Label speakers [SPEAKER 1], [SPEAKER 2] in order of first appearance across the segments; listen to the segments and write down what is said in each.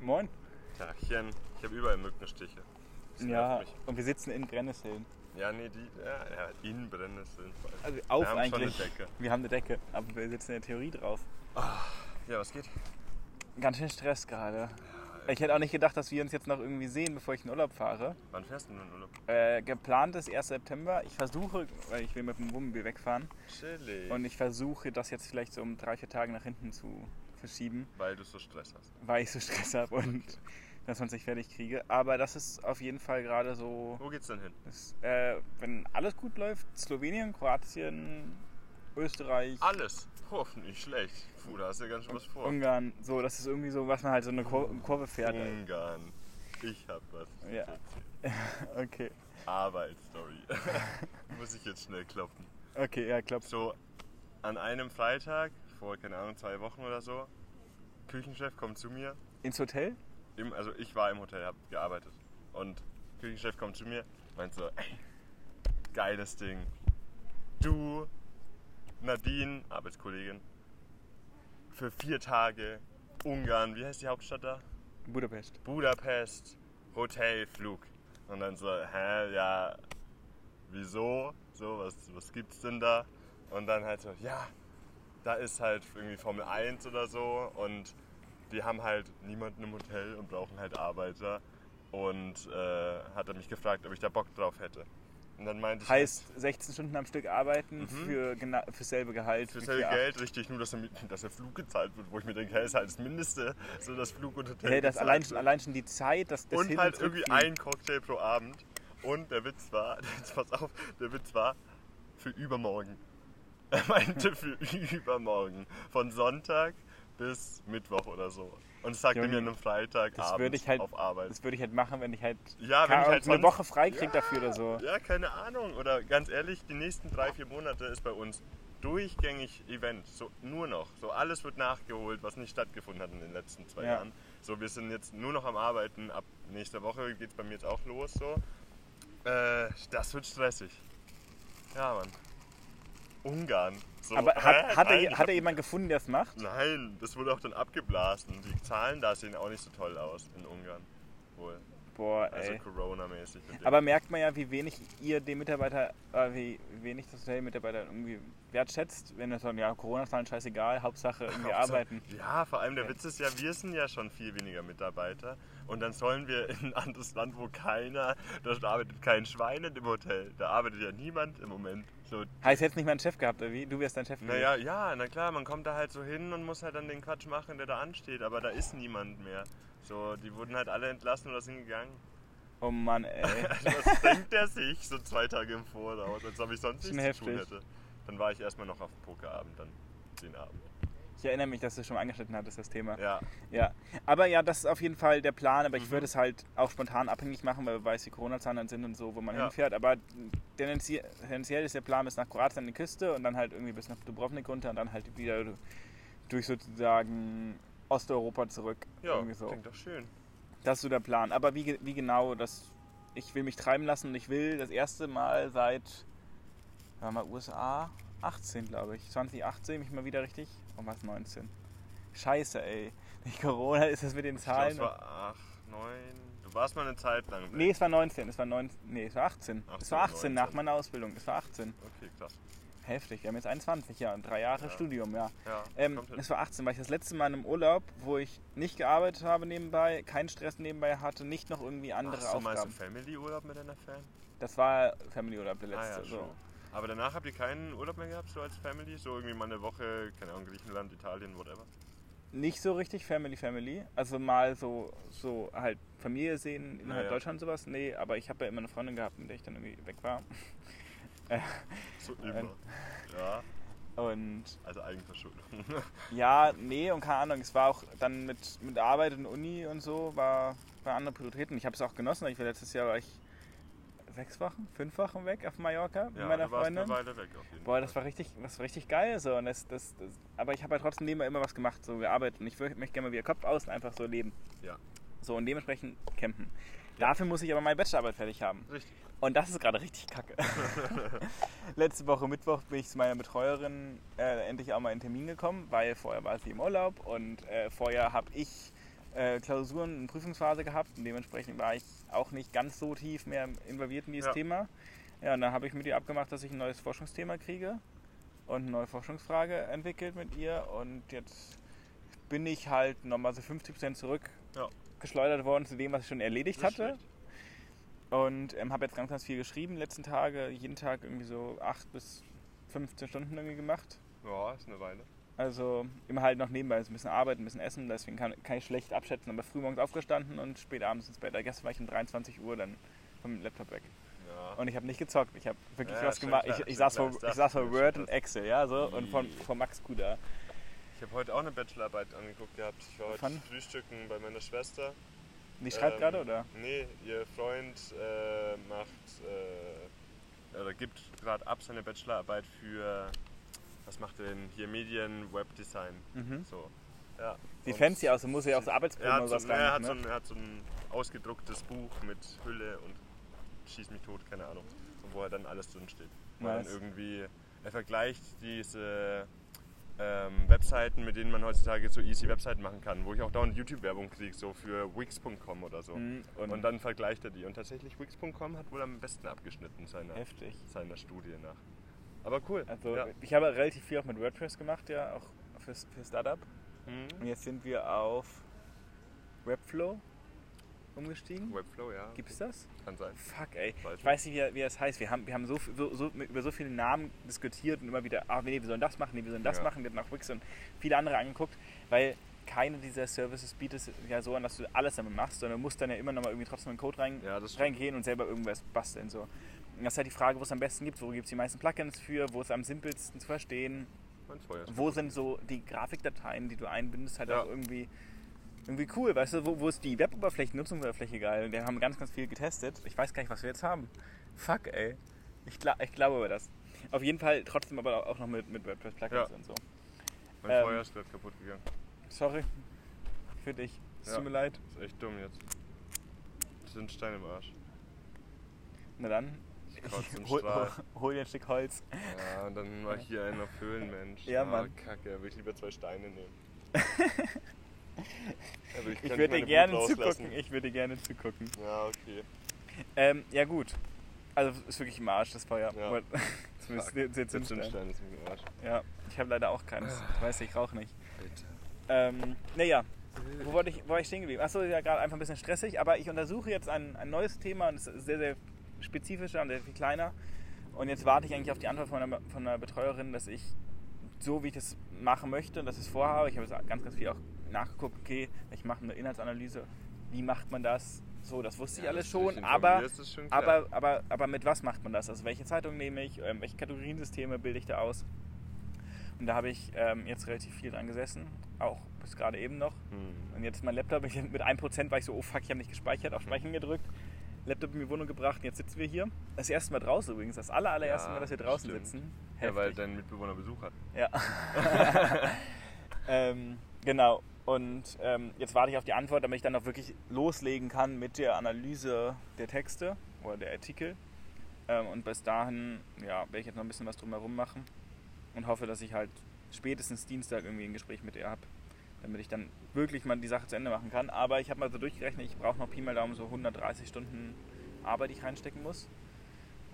[SPEAKER 1] Moin.
[SPEAKER 2] Tagchen. Ich habe überall Mückenstiche. Das
[SPEAKER 1] Ja, und wir sitzen in Brennnesseln.
[SPEAKER 2] Ja, nee, die. Ja, ja in Brennnesseln.
[SPEAKER 1] Also auf
[SPEAKER 2] wir haben
[SPEAKER 1] eigentlich.
[SPEAKER 2] schon eine Decke.
[SPEAKER 1] Wir haben eine Decke, aber wir sitzen in der Theorie drauf.
[SPEAKER 2] Ja, was geht?
[SPEAKER 1] Ganz schön Stress gerade. Ich hätte auch nicht gedacht, dass wir uns jetzt noch irgendwie sehen, bevor ich in Urlaub fahre.
[SPEAKER 2] Wann fährst du denn in Urlaub?
[SPEAKER 1] Äh, geplant ist 1. September. Ich versuche, weil ich will mit dem Wohnmobil wegfahren,
[SPEAKER 2] Chillig.
[SPEAKER 1] und ich versuche, das jetzt vielleicht so um drei, vier Tage nach hinten zu verschieben,
[SPEAKER 2] Weil du so Stress hast.
[SPEAKER 1] weil ich so Stress habe und dass man sich fertig kriege. Aber das ist auf jeden Fall gerade so,
[SPEAKER 2] Wo geht's denn hin?
[SPEAKER 1] das, äh, wenn alles gut läuft, Slowenien, Kroatien, Österreich,
[SPEAKER 2] Alles. Oh, nicht schlecht. Puh, da hast du ja ganz schön was vor.
[SPEAKER 1] Ungarn. So, das ist irgendwie so, was man halt so eine Kur Kurve fährt.
[SPEAKER 2] Ungarn. Ich hab was.
[SPEAKER 1] Ja. Okay,
[SPEAKER 2] Arbeitsstory. Muss ich jetzt schnell klopfen.
[SPEAKER 1] okay, ja, klappt.
[SPEAKER 2] So, an einem Freitag, vor, keine Ahnung, zwei Wochen oder so, Küchenchef kommt zu mir.
[SPEAKER 1] Ins Hotel?
[SPEAKER 2] Im, also ich war im Hotel, hab gearbeitet. Und Küchenchef kommt zu mir, meint so, ey, geiles Ding. Du, Nadine, Arbeitskollegin, für vier Tage Ungarn, wie heißt die Hauptstadt da?
[SPEAKER 1] Budapest.
[SPEAKER 2] Budapest, Hotelflug. Und dann so, hä, ja, wieso? So, was, was gibt's denn da? Und dann halt so, ja, da ist halt irgendwie Formel 1 oder so und die haben halt niemanden im Hotel und brauchen halt Arbeiter. Und äh, hat er mich gefragt, ob ich da Bock drauf hätte. Und dann meinte ich,
[SPEAKER 1] Heißt 16 Stunden am Stück arbeiten für, gena- für selbe Gehalt.
[SPEAKER 2] für selbe Geld, richtig, nur dass der, dass der Flug gezahlt wird, wo ich mir denke, hey, ist halt das Mindeste, so das Flug und Hotel.
[SPEAKER 1] Hey, das allein, schon, allein schon die Zeit, das, das
[SPEAKER 2] und
[SPEAKER 1] Hin-
[SPEAKER 2] halt irgendwie
[SPEAKER 1] Zurückfliegen.
[SPEAKER 2] ein Cocktail pro Abend. Und der Witz war, jetzt pass auf, der Witz war für übermorgen. Er meinte für übermorgen. Von Sonntag bis Mittwoch oder so. Und das sagte mir an einem Freitag
[SPEAKER 1] ich halt,
[SPEAKER 2] auf Arbeit.
[SPEAKER 1] das würde ich halt machen, wenn ich halt,
[SPEAKER 2] Ja, wenn ich halt
[SPEAKER 1] eine Woche frei krieg dafür oder so.
[SPEAKER 2] Ja, keine Ahnung. Oder ganz ehrlich, die nächsten drei, vier Monate ist bei uns durchgängig Event. So, nur noch. So alles wird nachgeholt, was nicht stattgefunden hat in den letzten zwei
[SPEAKER 1] Ja.
[SPEAKER 2] Jahren. So, wir sind jetzt nur noch am Arbeiten. Ab nächster Woche geht es bei mir jetzt auch los. So. Äh, das wird stressig. Ja, Mann. Ungarn. So,
[SPEAKER 1] Aber
[SPEAKER 2] hä?
[SPEAKER 1] hat, hat,
[SPEAKER 2] Nein,
[SPEAKER 1] er, hat er jemand gefunden, der es macht?
[SPEAKER 2] Nein, das wurde auch dann abgeblasen. Die Zahlen da sehen auch nicht so toll aus in Ungarn. Wohl.
[SPEAKER 1] Boah,
[SPEAKER 2] Also
[SPEAKER 1] ey.
[SPEAKER 2] Corona-mäßig.
[SPEAKER 1] Aber merkt man ja, wie wenig ihr den Mitarbeiter, äh, wie wenig das Hotelmitarbeiter irgendwie wertschätzt, wenn es dann, ja, Corona-Zahlen scheißegal, Hauptsache irgendwie
[SPEAKER 2] Hauptsache-
[SPEAKER 1] arbeiten.
[SPEAKER 2] Ja, vor allem der Witz ist ja, wir sind ja schon viel weniger Mitarbeiter und dann sollen wir in ein anderes Land, wo keiner, da arbeitet kein Schwein in dem Hotel, da arbeitet ja niemand im Moment. So,
[SPEAKER 1] Heißt jetzt nicht mal einen Chef gehabt, oder wie? Du wärst dein Chef gewesen.
[SPEAKER 2] naja, ja, na klar, man kommt da halt so hin und muss halt dann den Quatsch machen, der da ansteht, aber da ist niemand mehr. So, die wurden halt alle entlassen oder sind gegangen.
[SPEAKER 1] Oh Mann, ey.
[SPEAKER 2] Was denkt der sich so zwei Tage im Voraus, als ob ich sonst nichts zu tun
[SPEAKER 1] heftig.
[SPEAKER 2] hätte? Dann war ich erstmal noch auf dem Pokerabend, dann den Abend.
[SPEAKER 1] Ich erinnere mich, dass du schon angeschnitten hattest, das Thema.
[SPEAKER 2] Ja,
[SPEAKER 1] Ja. Aber ja, das ist auf jeden Fall der Plan, aber ich
[SPEAKER 2] Mhm.
[SPEAKER 1] würde es halt auch spontan abhängig machen, weil wir weiß, wie Corona-Zahlen dann sind und so, wo man
[SPEAKER 2] Ja.
[SPEAKER 1] hinfährt. Aber tendenziell ist der Plan bis nach Kroatien an die Küste und dann halt irgendwie bis nach Dubrovnik runter und dann halt wieder durch sozusagen Osteuropa zurück.
[SPEAKER 2] ja,
[SPEAKER 1] irgendwie so.
[SPEAKER 2] klingt doch schön.
[SPEAKER 1] Das ist so der Plan. Aber wie, wie genau, das, ich will mich treiben lassen und ich will das erste Mal seit, war mal USA, 18 glaube ich, 2018 mich mal wieder richtig, 19. Scheiße ey, durch Corona ist das mit den
[SPEAKER 2] Ich glaube,
[SPEAKER 1] Zahlen.
[SPEAKER 2] es war 8, 9. Du warst mal eine Zeit lang. weg.
[SPEAKER 1] nee, es war 19, es war 19, nee, es war 18. es
[SPEAKER 2] 18,
[SPEAKER 1] war 18 nach
[SPEAKER 2] 19.
[SPEAKER 1] meiner Ausbildung, es war 18.
[SPEAKER 2] Okay, krass.
[SPEAKER 1] Heftig, wir haben jetzt 21, ja, und drei Jahre
[SPEAKER 2] Ja.
[SPEAKER 1] Studium, ja.
[SPEAKER 2] Ja,
[SPEAKER 1] Ähm, es war 18, weil ich das letzte Mal in einem Urlaub, wo ich nicht gearbeitet habe nebenbei, keinen Stress nebenbei hatte, nicht noch irgendwie andere
[SPEAKER 2] Hast du mal so
[SPEAKER 1] Aufgaben.
[SPEAKER 2] Family-Urlaub mit deiner Fan?
[SPEAKER 1] Das war Family Urlaub, der
[SPEAKER 2] Ah
[SPEAKER 1] letzte.
[SPEAKER 2] ja,
[SPEAKER 1] so.
[SPEAKER 2] Aber danach habt ihr keinen Urlaub mehr gehabt, so als Family? So irgendwie mal eine Woche, keine Ahnung, Griechenland, Italien, whatever?
[SPEAKER 1] Nicht so richtig Family Family. Also mal so, so halt Familie sehen innerhalb
[SPEAKER 2] Naja.
[SPEAKER 1] Deutschland sowas. Nee, aber ich habe ja immer eine Freundin gehabt, mit der ich dann irgendwie weg war.
[SPEAKER 2] So immer. Ja,
[SPEAKER 1] Und
[SPEAKER 2] also Eigenverschuldung.
[SPEAKER 1] ja, nee, und keine Ahnung, es war auch dann mit, mit Arbeit und Uni und so, war, war andere Prioritäten. Ich habe es auch genossen. Ich war letztes Jahr war ich sechs Wochen, fünf Wochen weg auf Mallorca mit
[SPEAKER 2] ja,
[SPEAKER 1] meiner Freundin.
[SPEAKER 2] eine Weile weg auf jeden
[SPEAKER 1] Boah,
[SPEAKER 2] Fall.
[SPEAKER 1] das war richtig, das war richtig geil so. Und das, das, das, aber ich habe halt trotzdem nebenbei immer was gemacht, so gearbeitet. Und ich möchte gerne mal wieder Kopf aus und einfach so leben.
[SPEAKER 2] Ja.
[SPEAKER 1] So und dementsprechend campen. Dafür muss ich aber meine Bachelorarbeit fertig haben.
[SPEAKER 2] Richtig.
[SPEAKER 1] Und das ist gerade richtig kacke. Letzte Woche Mittwoch bin ich zu meiner Betreuerin äh, endlich auch mal in den Termin gekommen, weil vorher war sie im Urlaub und äh, vorher habe ich äh, Klausuren und Prüfungsphase gehabt und dementsprechend war ich auch nicht ganz so tief mehr involviert in dieses
[SPEAKER 2] Ja.
[SPEAKER 1] Thema. Ja, und dann habe ich mit ihr abgemacht, dass ich ein neues Forschungsthema kriege und eine neue Forschungsfrage entwickelt mit ihr und jetzt bin ich halt nochmal so 50% zurück
[SPEAKER 2] Ja.
[SPEAKER 1] worden zu dem, was ich schon erledigt
[SPEAKER 2] Nicht
[SPEAKER 1] hatte.
[SPEAKER 2] schlecht.
[SPEAKER 1] Und ähm, habe jetzt ganz, ganz viel geschrieben, letzten Tage, jeden Tag irgendwie so 8 bis 15 Stunden irgendwie gemacht.
[SPEAKER 2] Ja, ist eine Weile.
[SPEAKER 1] Also immer halt noch nebenbei so ein bisschen arbeiten, ein bisschen essen, deswegen kann, kann ich schlecht abschätzen, aber früh morgens aufgestanden und spät abends ins Bett. Gestern war ich um 23 Uhr dann vom Laptop weg.
[SPEAKER 2] Ja.
[SPEAKER 1] Und ich habe nicht gezockt, ich habe wirklich
[SPEAKER 2] Ja,
[SPEAKER 1] was gemacht.
[SPEAKER 2] klar,
[SPEAKER 1] Ich, ich saß
[SPEAKER 2] klar,
[SPEAKER 1] vor, ich saß vor Word und Excel, ja, so, und von, von Max Kuda.
[SPEAKER 2] Ich habe heute auch eine Bachelorarbeit angeguckt gehabt. Ich war heute
[SPEAKER 1] Von?
[SPEAKER 2] frühstücken bei meiner Schwester.
[SPEAKER 1] Die schreibt
[SPEAKER 2] Ähm,
[SPEAKER 1] gerade, oder?
[SPEAKER 2] Nee, ihr Freund äh, macht äh, oder gibt gerade ab seine Bachelorarbeit für was macht er denn hier Medien, Webdesign.
[SPEAKER 1] Mhm.
[SPEAKER 2] So. Ja.
[SPEAKER 1] Sieht fancy aus, da muss ja auch so
[SPEAKER 2] er
[SPEAKER 1] Arbeitsproben oder
[SPEAKER 2] so,
[SPEAKER 1] was
[SPEAKER 2] ne, er, hat so
[SPEAKER 1] Ne?
[SPEAKER 2] ein, er hat so ein ausgedrucktes Buch mit Hülle und schieß mich tot, keine Ahnung. Und wo er dann alles drin steht. Er
[SPEAKER 1] Nice.
[SPEAKER 2] dann irgendwie, er vergleicht diese ähm, Webseiten, mit denen man heutzutage so easy Webseiten machen kann, wo ich auch dauernd YouTube-Werbung kriege, so für Wix.com oder so.
[SPEAKER 1] Mhm,
[SPEAKER 2] Und,
[SPEAKER 1] Und,
[SPEAKER 2] dann vergleicht er die. Und tatsächlich Wix.com hat wohl am besten abgeschnitten seiner,
[SPEAKER 1] heftig.
[SPEAKER 2] seiner Studie nach. Aber cool.
[SPEAKER 1] Also
[SPEAKER 2] ja.
[SPEAKER 1] ich habe relativ viel auch mit WordPress gemacht, ja, auch für, für Startup. Und
[SPEAKER 2] Mhm.
[SPEAKER 1] jetzt sind wir auf Webflow umgestiegen.
[SPEAKER 2] Webflow, ja.
[SPEAKER 1] Gibt es das?
[SPEAKER 2] Kann sein.
[SPEAKER 1] Fuck, ey.
[SPEAKER 2] Weiß
[SPEAKER 1] Ich weiß nicht, wie, wie das heißt. Wir haben, wir haben so, so, so, über so viele Namen diskutiert und immer wieder, ah, nee, wir sollen das machen, nee, wir sollen das
[SPEAKER 2] Ja.
[SPEAKER 1] machen. Wir haben nach Wix und viele andere angeguckt, weil keine dieser Services bietet es ja so an, dass du alles damit machst, sondern du musst dann ja immer noch mal irgendwie trotzdem in den Code rein,
[SPEAKER 2] Ja,
[SPEAKER 1] reingehen und selber irgendwas basteln. So. Das ist halt die Frage, wo es am besten gibt, wo gibt es die meisten Plugins für, wo ist am simpelsten zu verstehen, wo sind so die Grafikdateien, die du einbindest, halt
[SPEAKER 2] Ja.
[SPEAKER 1] auch irgendwie, irgendwie cool, weißt du, wo, wo ist die Web-Oberfläche, Nutzungsoberfläche geil? Wir haben ganz, ganz viel getestet. Ich weiß gar nicht, was wir jetzt haben. Fuck, ey. Ich, gla ich glaube aber das. Auf jeden Fall trotzdem aber auch noch mit, mit WordPress-Plugins
[SPEAKER 2] Ja.
[SPEAKER 1] und so.
[SPEAKER 2] Mein
[SPEAKER 1] Ähm,
[SPEAKER 2] Feuer ist gerade kaputt gegangen.
[SPEAKER 1] Sorry. Für dich. Es
[SPEAKER 2] Ja.
[SPEAKER 1] tut mir leid.
[SPEAKER 2] Ist echt dumm jetzt. Das sind Steine im Arsch.
[SPEAKER 1] Na dann,
[SPEAKER 2] Ich kotze im
[SPEAKER 1] hol,
[SPEAKER 2] Strahl.
[SPEAKER 1] hol, dir ein Stück Holz.
[SPEAKER 2] Ja, und dann war ich hier einen auf Höhlenmensch.
[SPEAKER 1] Ja,
[SPEAKER 2] Ah,
[SPEAKER 1] Mann.
[SPEAKER 2] Kacke, würde ich lieber zwei Steine nehmen. Aber
[SPEAKER 1] Ich
[SPEAKER 2] könnte
[SPEAKER 1] würde gerne
[SPEAKER 2] rauslassen.
[SPEAKER 1] zugucken. Ich würde gerne zugucken.
[SPEAKER 2] Ja, okay.
[SPEAKER 1] Ähm, ja gut. Also ist wirklich im Arsch, das Feuer.
[SPEAKER 2] Ja.
[SPEAKER 1] Zumindest der- Zündstein.
[SPEAKER 2] Zündstein ist im Arsch.
[SPEAKER 1] Ja, ich habe leider auch keines.
[SPEAKER 2] Ah.
[SPEAKER 1] Ich weiß, ich rauche nicht.
[SPEAKER 2] Alter.
[SPEAKER 1] Ähm, naja, wo wollte ich, wo war ich stehen geblieben? Achso, ja, gerade einfach ein bisschen stressig, aber ich untersuche jetzt ein, ein neues Thema und es ist sehr, sehr spezifischer und sehr viel kleiner. Und jetzt warte ich eigentlich auf die Antwort von einer, von einer Betreuerin, dass ich so, wie ich das machen möchte und dass ich es vorhabe, ich habe jetzt ganz, ganz viel auch nachgeguckt, okay, ich mache eine Inhaltsanalyse, wie macht man das? So, das wusste ich
[SPEAKER 2] Ja,
[SPEAKER 1] alles schon, aber,
[SPEAKER 2] schon
[SPEAKER 1] aber, aber, aber mit was macht man das? Also welche Zeitung nehme ich, ähm, welche Kategoriensysteme bilde ich da aus? Und da habe ich ähm, jetzt relativ viel dran gesessen, auch bis gerade eben noch.
[SPEAKER 2] Hm.
[SPEAKER 1] Und jetzt mein Laptop, ich, mit 1% war ich so, oh fuck, ich habe nicht gespeichert, auf Speichern gedrückt. Laptop in die Wohnung gebracht und jetzt sitzen wir hier. Das erste Mal draußen übrigens, das aller, allererste
[SPEAKER 2] Ja,
[SPEAKER 1] Mal, dass wir draußen
[SPEAKER 2] stimmt.
[SPEAKER 1] sitzen.
[SPEAKER 2] Ja, weil
[SPEAKER 1] Heftig.
[SPEAKER 2] dein Mitbewohner Besuch hat.
[SPEAKER 1] Ja. ähm, genau. Und ähm, jetzt warte ich auf die Antwort, damit ich dann auch wirklich loslegen kann mit der Analyse der Texte oder der Artikel. Ähm, und bis dahin ja, werde ich jetzt noch ein bisschen was drumherum machen und hoffe, dass ich halt spätestens Dienstag irgendwie ein Gespräch mit ihr habe, damit ich dann wirklich mal die Sache zu Ende machen kann. Aber ich habe mal so durchgerechnet, ich brauche noch Pi mal Daumen so 130 Stunden Arbeit, die ich reinstecken muss.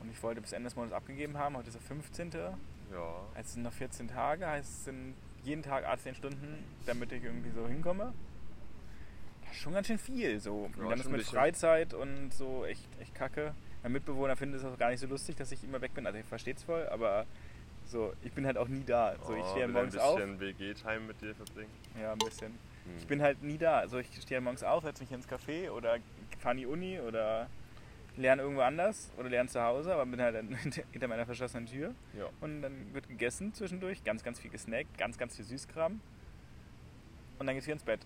[SPEAKER 1] Und ich wollte bis Ende des Monats abgegeben haben. Heute ist der 15.
[SPEAKER 2] Ja.
[SPEAKER 1] Also es sind noch 14 Tage, heißt es sind jeden Tag 18 Stunden, damit ich irgendwie so hinkomme. Das ist schon ganz schön viel so.
[SPEAKER 2] Ja,
[SPEAKER 1] und dann ist mit
[SPEAKER 2] bisschen.
[SPEAKER 1] Freizeit und so echt, echt kacke. Mein Mitbewohner findet es auch gar nicht so lustig, dass ich immer weg bin. Also ich verstehe es voll, aber so, ich bin halt auch nie da. So, ich
[SPEAKER 2] Oh,
[SPEAKER 1] stehe
[SPEAKER 2] will
[SPEAKER 1] morgens
[SPEAKER 2] ein
[SPEAKER 1] auf.
[SPEAKER 2] bisschen WG-Time mit dir verbringen.
[SPEAKER 1] Ja, ein bisschen.
[SPEAKER 2] Hm.
[SPEAKER 1] Ich bin halt nie da. Also ich stehe morgens auf, setze mich ins Café oder fahre in die Uni oder lerne irgendwo anders oder lerne zu Hause, aber bin halt hinter meiner verschlossenen Tür.
[SPEAKER 2] Ja.
[SPEAKER 1] Und dann wird gegessen zwischendurch, ganz, ganz viel gesnackt, ganz, ganz viel Süßkram. Und dann geht's wieder ins Bett.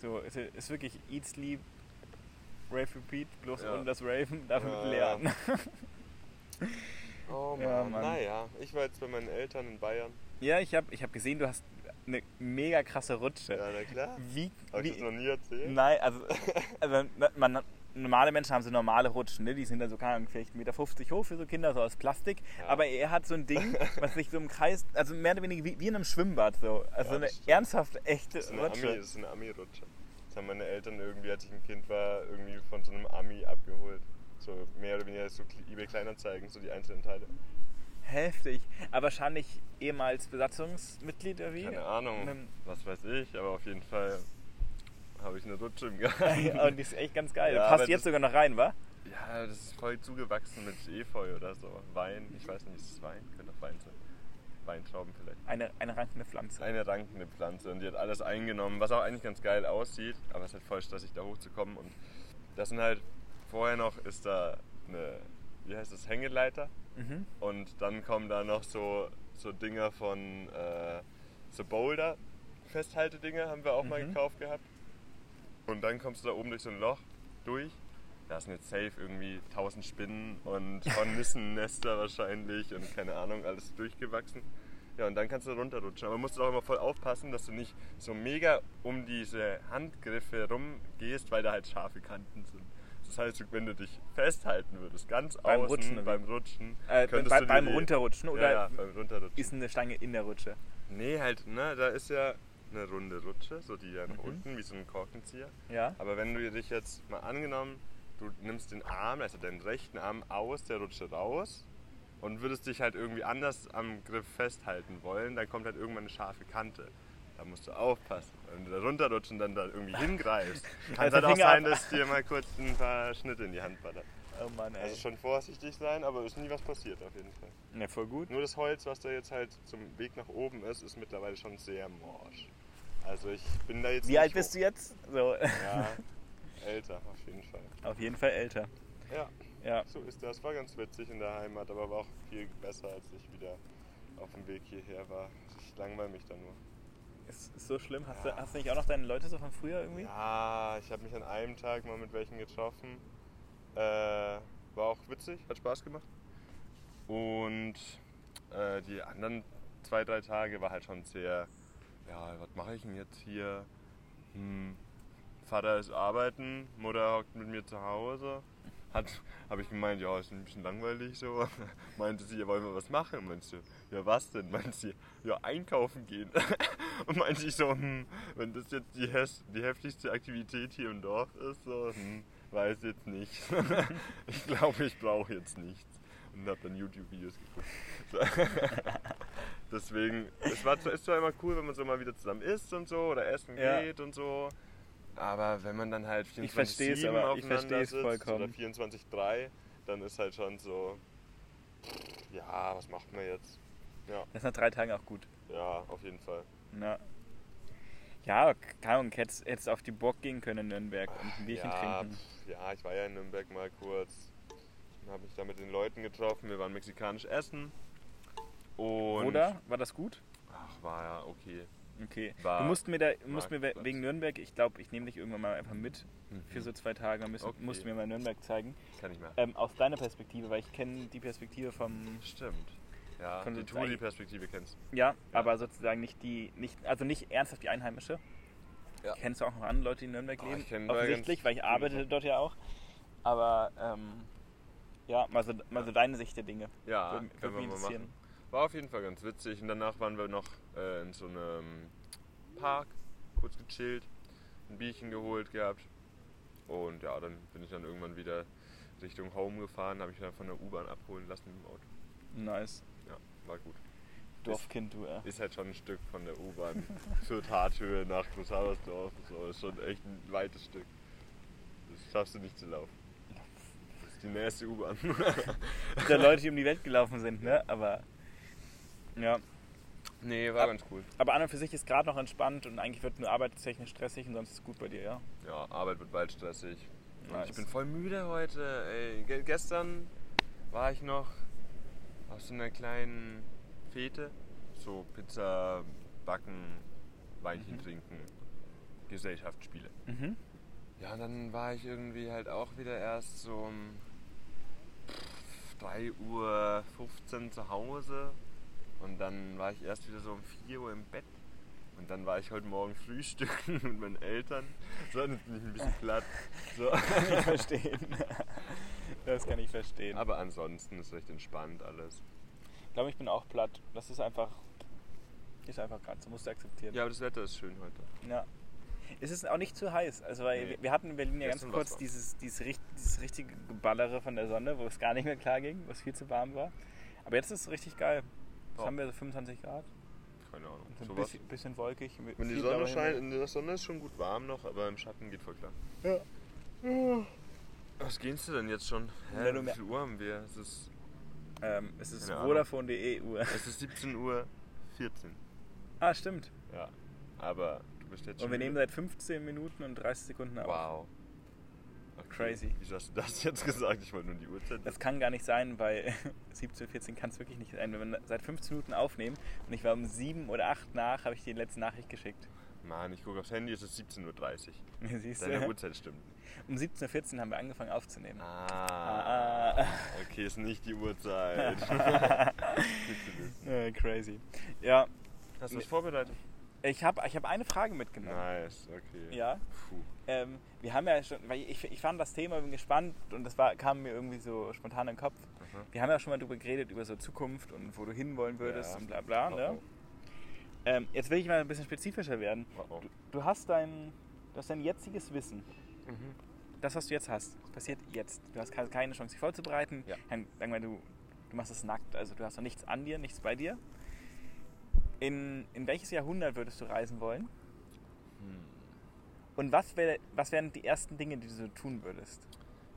[SPEAKER 1] So, es ist wirklich Eat, Sleep, Rave, Repeat, bloß
[SPEAKER 2] Ja.
[SPEAKER 1] ohne das Raven, dafür mit
[SPEAKER 2] Ja,
[SPEAKER 1] Lernen.
[SPEAKER 2] Oh Mann.
[SPEAKER 1] Ja, Mann.
[SPEAKER 2] Naja, ich war jetzt bei meinen Eltern in Bayern.
[SPEAKER 1] Ja, ich habe ich hab gesehen, du hast eine mega krasse Rutsche.
[SPEAKER 2] Ja, na klar.
[SPEAKER 1] Wie,
[SPEAKER 2] Hab ich das noch nie erzählt?
[SPEAKER 1] Nein, also, also man, normale Menschen haben so normale Rutschen, ne? die sind dann so, keine Ahnung, vielleicht 1,50 Meter hoch für so Kinder, so aus Plastik.
[SPEAKER 2] Ja.
[SPEAKER 1] Aber er hat so ein Ding, was sich so im Kreis, also mehr oder weniger wie, wie in einem Schwimmbad so. Also
[SPEAKER 2] Ja,
[SPEAKER 1] eine
[SPEAKER 2] stimmt.
[SPEAKER 1] ernsthaft echte
[SPEAKER 2] Das Ami-
[SPEAKER 1] Rutsche.
[SPEAKER 2] das ist eine Ami-Rutsche. Das haben meine Eltern irgendwie, als ich ein Kind war, irgendwie von so einem Ami abgeholt. So mehr oder weniger so eBay Kleinanzeigen, so die einzelnen Teile.
[SPEAKER 1] Heftig. Aber wahrscheinlich ehemals Besatzungsmitglied oder wie?
[SPEAKER 2] Keine Ahnung,
[SPEAKER 1] Ähm,
[SPEAKER 2] was weiß ich, aber auf jeden Fall habe ich eine Rutsche im Garten.
[SPEAKER 1] Und die ist echt ganz geil.
[SPEAKER 2] Ja,
[SPEAKER 1] Passt jetzt sogar noch rein, wa?
[SPEAKER 2] Ja, das ist voll zugewachsen mit Efeu oder so. Wein, ich weiß nicht, ist es Wein? Könnte auch Wein sein. Weintrauben vielleicht.
[SPEAKER 1] Eine, eine rankende Pflanze.
[SPEAKER 2] Eine rankende Pflanze und die hat alles eingenommen, was auch eigentlich ganz geil aussieht, aber es ist halt voll stressig da hochzukommen und das sind halt, vorher noch ist da eine, wie heißt das, Hängeleiter
[SPEAKER 1] Mhm.
[SPEAKER 2] und dann kommen da noch so, so Dinger von, äh, so Boulder, Festhaltedinger haben wir auch mal
[SPEAKER 1] Mhm.
[SPEAKER 2] gekauft gehabt und dann kommst du da oben durch so ein Loch durch. Da sind jetzt safe irgendwie 1000 Spinnen und Hornissennester wahrscheinlich und keine Ahnung, alles durchgewachsen. Ja, und dann kannst du runterrutschen. Aber musst du auch immer voll aufpassen, dass du nicht so mega um diese Handgriffe rumgehst, weil da halt scharfe Kanten sind. Das heißt, wenn du dich festhalten würdest, ganz
[SPEAKER 1] Beim
[SPEAKER 2] außen
[SPEAKER 1] Rutschen,
[SPEAKER 2] beim? Rutschen,
[SPEAKER 1] Äh,
[SPEAKER 2] könntest
[SPEAKER 1] bei,
[SPEAKER 2] du
[SPEAKER 1] beim Runterrutschen oder
[SPEAKER 2] Ja, ja, beim Runterrutschen.
[SPEAKER 1] ist eine Stange in der Rutsche?
[SPEAKER 2] Nee, halt, ne, da ist ja eine runde Rutsche, so die ja nach
[SPEAKER 1] Mhm.
[SPEAKER 2] unten, wie so ein Korkenzieher.
[SPEAKER 1] Ja.
[SPEAKER 2] Aber wenn du dich jetzt mal angenommen, du nimmst den Arm, also deinen rechten Arm aus der Rutsche raus und würdest dich halt irgendwie anders am Griff festhalten wollen, dann kommt halt irgendwann eine scharfe Kante. Da musst du aufpassen. Wenn du da runterrutschen und dann da irgendwie hingreifst, kann es
[SPEAKER 1] Also
[SPEAKER 2] halt auch sein,
[SPEAKER 1] ab.
[SPEAKER 2] dass dir mal kurz ein paar Schnitte in die Hand ballert.
[SPEAKER 1] Oh Mann, ey.
[SPEAKER 2] Also schon vorsichtig sein, aber ist nie was passiert auf jeden Fall.
[SPEAKER 1] ja, voll gut.
[SPEAKER 2] Nur das Holz, was da jetzt halt zum Weg nach oben ist, ist mittlerweile schon sehr morsch. Also ich bin da jetzt
[SPEAKER 1] Wie alt bist du jetzt? So.
[SPEAKER 2] Ja, älter auf jeden Fall.
[SPEAKER 1] Auf jeden Fall älter.
[SPEAKER 2] Ja,
[SPEAKER 1] Ja.
[SPEAKER 2] so ist das. War ganz witzig in der Heimat, aber war auch viel besser, als ich wieder auf dem Weg hierher war. Ich langweile mich da nur.
[SPEAKER 1] Ist, ist so schlimm. Hast,
[SPEAKER 2] Ja.
[SPEAKER 1] du, hast du nicht auch noch deine Leute so von früher irgendwie?
[SPEAKER 2] Ja, ich habe mich an einem Tag mal mit welchen getroffen. Äh, war auch witzig, hat Spaß gemacht. Und äh, die anderen zwei, drei Tage war halt schon sehr, ja, was mache ich denn jetzt hier? Hm, Vater ist arbeiten, Mutter hockt mit mir zu Hause. Habe ich gemeint, ja, ist ein bisschen langweilig so. Meinte sie, ja, wollen wir was machen? Meinte sie, ja, was denn? Meinte sie, ja, einkaufen gehen. Und meinte ich so, hm, wenn das jetzt die, die heftigste Aktivität hier im Dorf ist, so, hm, weiß jetzt nicht. ich glaube, ich brauche jetzt nichts. Und habe dann YouTube-Videos geguckt. So. Deswegen, es war ist zwar immer cool, wenn man so mal wieder zusammen isst und so oder essen
[SPEAKER 1] Ja.
[SPEAKER 2] geht und so. Aber wenn man dann halt
[SPEAKER 1] Ich versteh's,
[SPEAKER 2] 24-7
[SPEAKER 1] aber ich
[SPEAKER 2] aufeinander
[SPEAKER 1] versteh's
[SPEAKER 2] sitzt
[SPEAKER 1] vollkommen.
[SPEAKER 2] oder 24-3, dann ist halt schon so, ja, was macht man jetzt? Ja,
[SPEAKER 1] Das ist nach drei Tagen auch gut.
[SPEAKER 2] ja, auf jeden Fall.
[SPEAKER 1] Na. Ja, keine Ahnung, hättest hättest auf die Burg gehen können in Nürnberg und ein Bierchen
[SPEAKER 2] ja,
[SPEAKER 1] trinken.
[SPEAKER 2] pf, ja, ich war ja in Nürnberg mal kurz. Dann habe ich da mit den Leuten getroffen. Wir waren mexikanisch essen. Und
[SPEAKER 1] Oder? War das gut?
[SPEAKER 2] Ach, war ja okay.
[SPEAKER 1] Okay.
[SPEAKER 2] War-
[SPEAKER 1] du musst mir da, musst mir wegen Nürnberg, ich glaube, ich nehme dich irgendwann mal einfach mit für so zwei Tage, musst,
[SPEAKER 2] Okay.
[SPEAKER 1] musst du mir mal Nürnberg zeigen.
[SPEAKER 2] Kann ich mehr.
[SPEAKER 1] Ähm, aus deiner Perspektive, weil ich kenne die Perspektive vom.
[SPEAKER 2] Stimmt. Ja,
[SPEAKER 1] Von
[SPEAKER 2] die
[SPEAKER 1] sozusagen-
[SPEAKER 2] Touri-Perspektive kennst du.
[SPEAKER 1] Ja, aber sozusagen nicht die, nicht, also nicht ernsthaft die Einheimische.
[SPEAKER 2] Ja.
[SPEAKER 1] Kennst du auch noch andere Leute, die in Nürnberg leben?
[SPEAKER 2] ich kenn
[SPEAKER 1] Offensichtlich, weil ich arbeite dort ja auch. Aber ähm, ja, mal so, mal so deine Sicht der Dinge.
[SPEAKER 2] Ja,
[SPEAKER 1] Würde- würde mich interessieren.
[SPEAKER 2] War auf jeden Fall ganz witzig. Und danach waren wir noch äh, in so einem Park, kurz gechillt, ein Bierchen geholt gehabt. Und ja, dann bin ich dann irgendwann wieder Richtung Home gefahren, habe ich dann von der U-Bahn abholen lassen mit dem Auto.
[SPEAKER 1] Nice.
[SPEAKER 2] Ja, war gut.
[SPEAKER 1] Dorfkind, du, äh.
[SPEAKER 2] Ist halt schon ein Stück von der U-Bahn. Für Tathöhe nach Großhabersdorf. So, ist schon echt ein weites Stück. Das schaffst du nicht zu laufen. Das ist die nächste U-Bahn.
[SPEAKER 1] Der Leute, die um die Welt gelaufen sind, ne? Aber. Ja.
[SPEAKER 2] nee, war
[SPEAKER 1] Ab-
[SPEAKER 2] ganz cool.
[SPEAKER 1] Aber an und für sich ist gerade noch entspannt und eigentlich wird nur arbeitstechnisch stressig und sonst ist es gut bei dir, ja?
[SPEAKER 2] Ja, Arbeit wird bald stressig.
[SPEAKER 1] Nice.
[SPEAKER 2] Ich bin voll müde heute. Ey, ge gestern war ich noch auf so einer kleinen Fete. So Pizza backen, Weinchen
[SPEAKER 1] Mhm.
[SPEAKER 2] trinken, Gesellschaftsspiele.
[SPEAKER 1] Mhm.
[SPEAKER 2] Ja, und dann war ich irgendwie halt auch wieder erst so um 3.15 Uhr zu Hause. Und dann war ich erst wieder so um 4 Uhr im Bett. Und dann war ich heute Morgen frühstücken mit meinen Eltern. So, jetzt bin ich ein bisschen platt. So.
[SPEAKER 1] Kann ich verstehen. Das kann ich verstehen.
[SPEAKER 2] Aber ansonsten ist recht entspannt alles.
[SPEAKER 1] Ich glaube, ich bin auch platt. Das ist einfach. Ist einfach gerade so, musst du akzeptieren.
[SPEAKER 2] Ja, aber das Wetter ist schön heute.
[SPEAKER 1] Ja. Es ist auch nicht zu heiß. Also weil
[SPEAKER 2] Nee.
[SPEAKER 1] wir- hatten in Berlin ja ganz kurz dieses, dieses, dieses richtige Geballere von der Sonne, wo es gar nicht mehr klar ging, wo es viel zu warm war. Aber jetzt ist es richtig geil. Jetzt
[SPEAKER 2] Ja.
[SPEAKER 1] haben wir so 25 Grad.
[SPEAKER 2] Keine Ahnung.
[SPEAKER 1] So ein
[SPEAKER 2] Sowas.
[SPEAKER 1] bisschen, bisschen wolkig.
[SPEAKER 2] Wenn die Sonne scheint, in der Sonne ist schon gut warm noch, aber im Schatten geht voll klar.
[SPEAKER 1] Ja.
[SPEAKER 2] Was gehst du denn jetzt schon? Hä, wie viel Uhr haben wir? Es ist,
[SPEAKER 1] Ähm, es ist. Vodafone.de Uhr.
[SPEAKER 2] es ist 17 Uhr 14.
[SPEAKER 1] Ah, stimmt.
[SPEAKER 2] Ja. Aber du bist jetzt schon.
[SPEAKER 1] Und wir nehmen seit 15 Minuten und 30 Sekunden auf.
[SPEAKER 2] Wow.
[SPEAKER 1] Crazy.
[SPEAKER 2] Wieso hast du das jetzt gesagt? Ich wollte nur die Uhrzeit.
[SPEAKER 1] Das kann gar nicht sein, weil 17, 14 kann es wirklich nicht sein. Wenn wir seit 15 Minuten aufnehmen und ich war um 7 oder 8 nach, habe ich die letzte Nachricht geschickt.
[SPEAKER 2] Mann, ich gucke aufs Handy, es ist 17.30 Uhr.
[SPEAKER 1] Siehst
[SPEAKER 2] Deine
[SPEAKER 1] du?
[SPEAKER 2] Uhrzeit stimmt.
[SPEAKER 1] Um 17.14 Uhr haben wir angefangen aufzunehmen.
[SPEAKER 2] Ah.
[SPEAKER 1] Ah.
[SPEAKER 2] Okay, ist nicht die Uhrzeit.
[SPEAKER 1] Äh, crazy. Ja,
[SPEAKER 2] Hast du was vorbereitet?
[SPEAKER 1] Ich habe ich hab eine Frage mitgenommen.
[SPEAKER 2] Nice, okay.
[SPEAKER 1] Ja, ähm, wir haben ja schon, weil ich, ich fand das Thema irgendwie gespannt und das war, kam mir irgendwie so spontan in den Kopf.
[SPEAKER 2] Aha.
[SPEAKER 1] Wir haben ja schon mal darüber geredet, über so Zukunft und wo du hinwollen würdest
[SPEAKER 2] Ja.
[SPEAKER 1] und bla bla. Ne?
[SPEAKER 2] Oh,
[SPEAKER 1] Ähm, jetzt will ich mal ein bisschen spezifischer werden.
[SPEAKER 2] oh. Oh, oh.
[SPEAKER 1] Du, du, hast dein, du hast dein jetziges Wissen.
[SPEAKER 2] Mhm.
[SPEAKER 1] Das, was du jetzt hast, passiert jetzt. Du hast ke- keine Chance, dich vorzubereiten.
[SPEAKER 2] Ja.
[SPEAKER 1] Sagen wir, du, du machst es nackt, also du hast noch nichts an dir, nichts bei dir. In, in welches Jahrhundert würdest du reisen wollen?
[SPEAKER 2] Hm.
[SPEAKER 1] Und was, wär, was wären die ersten Dinge, die du so tun würdest?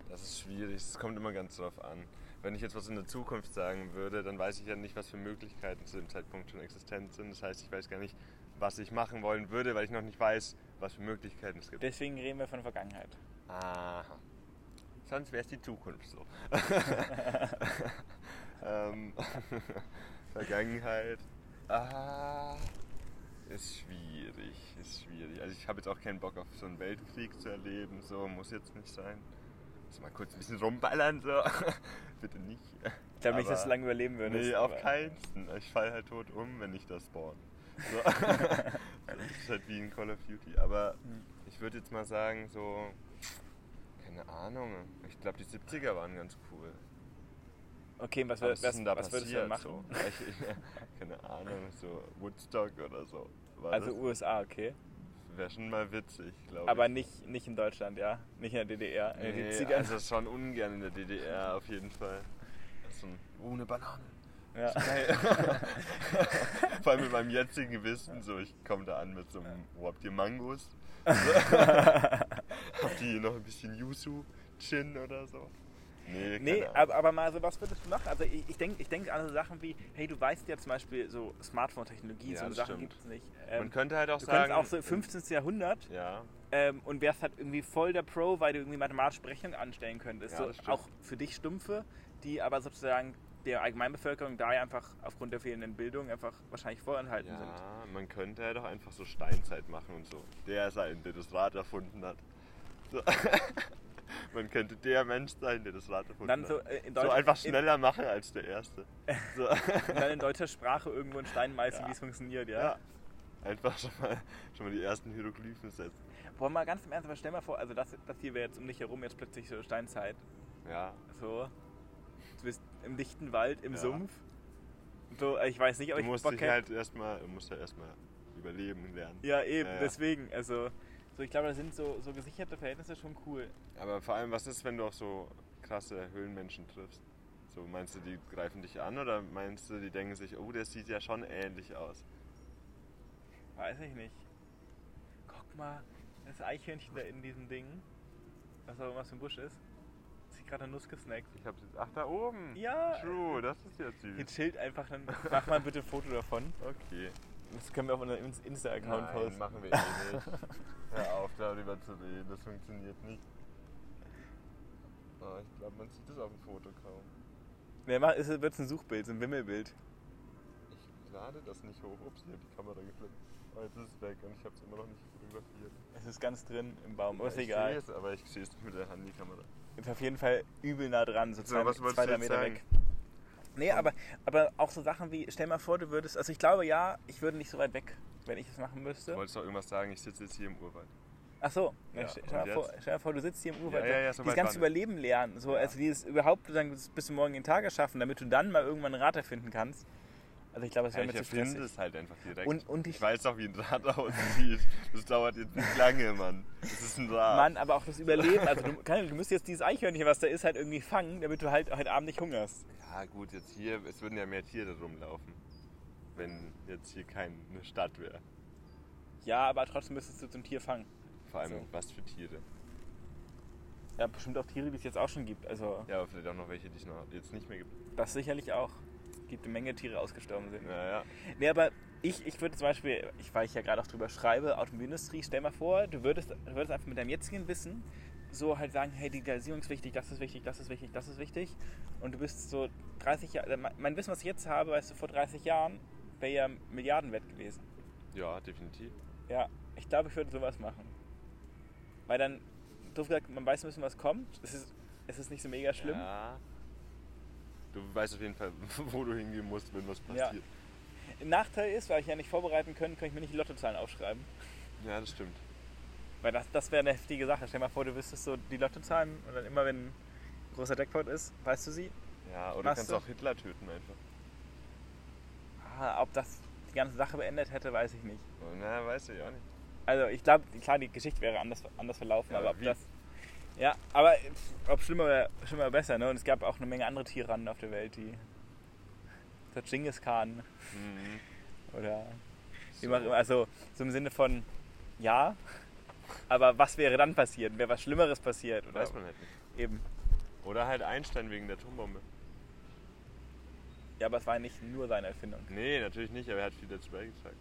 [SPEAKER 2] Das ist schwierig, es kommt immer ganz drauf an. Wenn ich jetzt was in der Zukunft sagen würde, dann weiß ich ja nicht, was für Möglichkeiten zu dem Zeitpunkt schon existent sind. Das heißt, ich weiß gar nicht, was ich machen wollen würde, weil ich noch nicht weiß, was für Möglichkeiten es gibt.
[SPEAKER 1] Deswegen reden wir von Vergangenheit.
[SPEAKER 2] Aha. Sonst wäre es die Zukunft so. ähm, Vergangenheit. Ah, ist schwierig, ist schwierig. Also ich habe jetzt auch keinen Bock auf so einen Weltkrieg zu erleben, so muss jetzt nicht sein. Muss mal kurz ein bisschen rumballern, so. Bitte nicht.
[SPEAKER 1] Ich glaube nicht, dass du lange überleben würdest.
[SPEAKER 2] Nee, auf keinen. Ich fall halt tot um, wenn ich das spawn. So. das ist halt wie in Call of Duty. Aber
[SPEAKER 1] Hm.
[SPEAKER 2] ich würde jetzt mal sagen, so. Keine Ahnung. Ich glaube, die 70er waren ganz cool.
[SPEAKER 1] Okay, was, wür- was,
[SPEAKER 2] denn da
[SPEAKER 1] was würdest du denn machen?
[SPEAKER 2] So? Keine Ahnung, so Woodstock oder so. War
[SPEAKER 1] Also
[SPEAKER 2] das
[SPEAKER 1] USA, okay.
[SPEAKER 2] wäre schon mal witzig, glaube ich.
[SPEAKER 1] Aber nicht, nicht in Deutschland, ja? Nicht in der DDR, in
[SPEAKER 2] Nee,
[SPEAKER 1] 70ern.
[SPEAKER 2] also schon ungern in der DDR auf jeden Fall. So ein, oh, eine Banane.
[SPEAKER 1] ja.
[SPEAKER 2] Vor allem mit meinem jetzigen Wissen, so ich komme da an mit so einem, wo habt ihr Mangos? habt ihr noch ein bisschen Yuzu, Gin oder so? Nee,
[SPEAKER 1] Nee, aber, aber mal so, was würdest du machen? Also ich, ich denke ich denk an so Sachen wie, hey, du weißt ja zum Beispiel so Smartphone-Technologie,
[SPEAKER 2] Ja,
[SPEAKER 1] so Sachen gibt es nicht.
[SPEAKER 2] Man
[SPEAKER 1] Ähm,
[SPEAKER 2] könnte halt auch
[SPEAKER 1] du
[SPEAKER 2] sagen.
[SPEAKER 1] könntest auch so 15. Jahrhundert
[SPEAKER 2] Ja,
[SPEAKER 1] ähm, und wärst halt irgendwie voll der Pro, weil du irgendwie mathematische Berechnungen anstellen könntest.
[SPEAKER 2] Ja,
[SPEAKER 1] so, auch für dich Stumpfe, die aber sozusagen der Allgemeinbevölkerung da ja einfach aufgrund der fehlenden Bildung einfach wahrscheinlich vorenthalten sind.
[SPEAKER 2] ja, man könnte halt auch einfach so Steinzeit machen und so. Der sein, der das Rad erfunden hat. So. man könnte der Mensch sein, der das Rad erfunden
[SPEAKER 1] Und dann so, äh, in
[SPEAKER 2] So einfach
[SPEAKER 1] in,
[SPEAKER 2] schneller machen als der Erste. So.
[SPEAKER 1] und dann in deutscher Sprache irgendwo in Stein meißeln,
[SPEAKER 2] Ja.
[SPEAKER 1] wie es funktioniert, ja.
[SPEAKER 2] Ja. Einfach schon mal, schon mal die ersten Hieroglyphen setzen.
[SPEAKER 1] Boah, mal ganz im Ernst, aber stell mal vor, also das, das hier wäre jetzt um dich herum jetzt plötzlich so Steinzeit.
[SPEAKER 2] Ja.
[SPEAKER 1] So, du bist im dichten Wald, im
[SPEAKER 2] Ja.
[SPEAKER 1] Sumpf. So, ich weiß nicht, ob
[SPEAKER 2] Du
[SPEAKER 1] ich
[SPEAKER 2] musst
[SPEAKER 1] Bock
[SPEAKER 2] dich halt erstmal, du musst ja erstmal überleben lernen.
[SPEAKER 1] Ja, eben,
[SPEAKER 2] Ja, ja.
[SPEAKER 1] deswegen. Also, so, ich glaube, da sind so, so gesicherte Verhältnisse schon cool.
[SPEAKER 2] Aber vor allem, was ist, wenn du auch so krasse Höhlenmenschen triffst? So, meinst du, die greifen dich an oder meinst du, die denken sich, oh, der sieht ja schon ähnlich aus?
[SPEAKER 1] Weiß ich nicht. Guck mal, das Eichhörnchen da in diesem Ding, was auch immer was für ein Busch ist, hat sich gerade eine Nuss gesnackt.
[SPEAKER 2] Ich hab's jetzt, ach, da oben!
[SPEAKER 1] Ja.
[SPEAKER 2] True, das ist ja süß.
[SPEAKER 1] chillt einfach, dann mach mal bitte ein Foto davon.
[SPEAKER 2] Okay.
[SPEAKER 1] Das können wir auf unserem Insta-Account
[SPEAKER 2] Nein,
[SPEAKER 1] posten.
[SPEAKER 2] machen wir eh nicht. Hör auf, darüber zu reden, das funktioniert nicht. Oh, ich glaube, man sieht das auf dem Foto kaum.
[SPEAKER 1] Nee, mach- es wird ein Suchbild, so ein Wimmelbild.
[SPEAKER 2] Ich lade das nicht hoch. Ups, ich habe die Kamera geflippt. Oh, jetzt ist es weg und ich habe es immer noch nicht fotografiert.
[SPEAKER 1] Es ist ganz drin im Baum, aber ist
[SPEAKER 2] ich
[SPEAKER 1] egal.
[SPEAKER 2] sehe es, aber ich sehe es nicht mit der Handykamera.
[SPEAKER 1] Ist auf jeden Fall übel nah dran, so
[SPEAKER 2] So,
[SPEAKER 1] zwei, zwei Meter
[SPEAKER 2] sagen?
[SPEAKER 1] weg. Nee, aber, aber auch so Sachen wie, stell mal vor, du würdest, also ich glaube ja, ich würde nicht so weit weg, wenn ich es machen
[SPEAKER 2] Du
[SPEAKER 1] müsste.
[SPEAKER 2] wolltest doch irgendwas sagen, ich sitze jetzt hier im Urwald.
[SPEAKER 1] Ach so, ja,
[SPEAKER 2] Ja,
[SPEAKER 1] stell, mal vor, stell mal vor, du sitzt hier im Urwald,
[SPEAKER 2] Ja, ja, so
[SPEAKER 1] dieses ganze. Überleben lernen, so, also dieses überhaupt dann bis zum morgigen Tag erschaffen, damit du dann mal irgendwann ein Rad erfinden kannst. Also ich glaube, es
[SPEAKER 2] Ja,
[SPEAKER 1] wäre
[SPEAKER 2] ich
[SPEAKER 1] mir zu stressig.
[SPEAKER 2] es halt einfach direkt.
[SPEAKER 1] Und, und ich,
[SPEAKER 2] ich weiß auch, wie ein Rad aussieht. Das dauert jetzt nicht lange, Mann. Das ist ein Rad.
[SPEAKER 1] Mann, aber auch das Überleben. Also du, kann, du musst jetzt dieses Eichhörnchen, was da ist, halt irgendwie fangen, damit du halt heute Abend nicht hungerst.
[SPEAKER 2] Ja gut, jetzt hier, es würden ja mehr Tiere rumlaufen. Wenn jetzt hier keine Stadt wäre.
[SPEAKER 1] Ja, aber trotzdem müsstest du zum Tier fangen.
[SPEAKER 2] Vor allem,
[SPEAKER 1] So.
[SPEAKER 2] was für Tiere.
[SPEAKER 1] Ja, bestimmt auch Tiere, die es jetzt auch schon gibt. Also
[SPEAKER 2] Ja, aber vielleicht auch noch welche, die es noch jetzt nicht mehr gibt.
[SPEAKER 1] das sicherlich auch. Gibt eine Menge Tiere ausgestorben sind.
[SPEAKER 2] Naja.
[SPEAKER 1] Nee, aber ich, ich würde zum Beispiel, ich, weil ich ja gerade auch drüber schreibe, Automobilindustrie, stell mal vor, du würdest, du würdest einfach mit deinem jetzigen Wissen so halt sagen, hey, Digitalisierung ist wichtig, das ist wichtig, das ist wichtig, das ist wichtig. Und du bist so 30 Jahre, mein Wissen, was ich jetzt habe, weißt du, vor 30 Jahren, wäre ja Milliarden wert gewesen.
[SPEAKER 2] Ja, definitiv.
[SPEAKER 1] Ja, ich glaube, ich würde sowas machen. Weil dann, doof gesagt, man weiß ein bisschen, was kommt. Es ist, es ist nicht so mega schlimm.
[SPEAKER 2] Ja. Du weißt auf jeden Fall, wo du hingehen musst, wenn was
[SPEAKER 1] Ja.
[SPEAKER 2] passiert.
[SPEAKER 1] Ein Nachteil ist, weil ich ja nicht vorbereiten können, kann ich mir nicht die Lottozahlen aufschreiben.
[SPEAKER 2] Ja, das stimmt.
[SPEAKER 1] Weil das, das wäre eine heftige Sache. Stell dir mal vor, du wüsstest so die Lottozahlen und dann immer, wenn ein großer Jackpot ist, weißt du sie?
[SPEAKER 2] Ja, oder du kannst
[SPEAKER 1] du?
[SPEAKER 2] auch Hitler töten einfach.
[SPEAKER 1] Ah, ob das die ganze Sache beendet hätte, weiß ich nicht.
[SPEAKER 2] Na, weiß ich auch nicht.
[SPEAKER 1] Also ich glaube, klar, die Geschichte wäre anders, anders verlaufen,
[SPEAKER 2] Ja,
[SPEAKER 1] aber ob
[SPEAKER 2] wie?
[SPEAKER 1] das... Ja, aber ob schlimmer oder, schlimmer oder besser, ne? Und es gab auch eine Menge andere Tyrannen auf der Welt, die... Der Genghis Khan
[SPEAKER 2] Mhm.
[SPEAKER 1] oder... Wie
[SPEAKER 2] So.
[SPEAKER 1] also so im Sinne von, ja, aber was wäre dann passiert? Wäre was Schlimmeres passiert? Oder
[SPEAKER 2] Weiß man halt nicht.
[SPEAKER 1] eben.
[SPEAKER 2] Oder halt Einstein wegen der Atombombe.
[SPEAKER 1] Ja, aber es war ja nicht nur seine Erfindung.
[SPEAKER 2] Nee, natürlich nicht, aber er hat viel dazu beigetragen.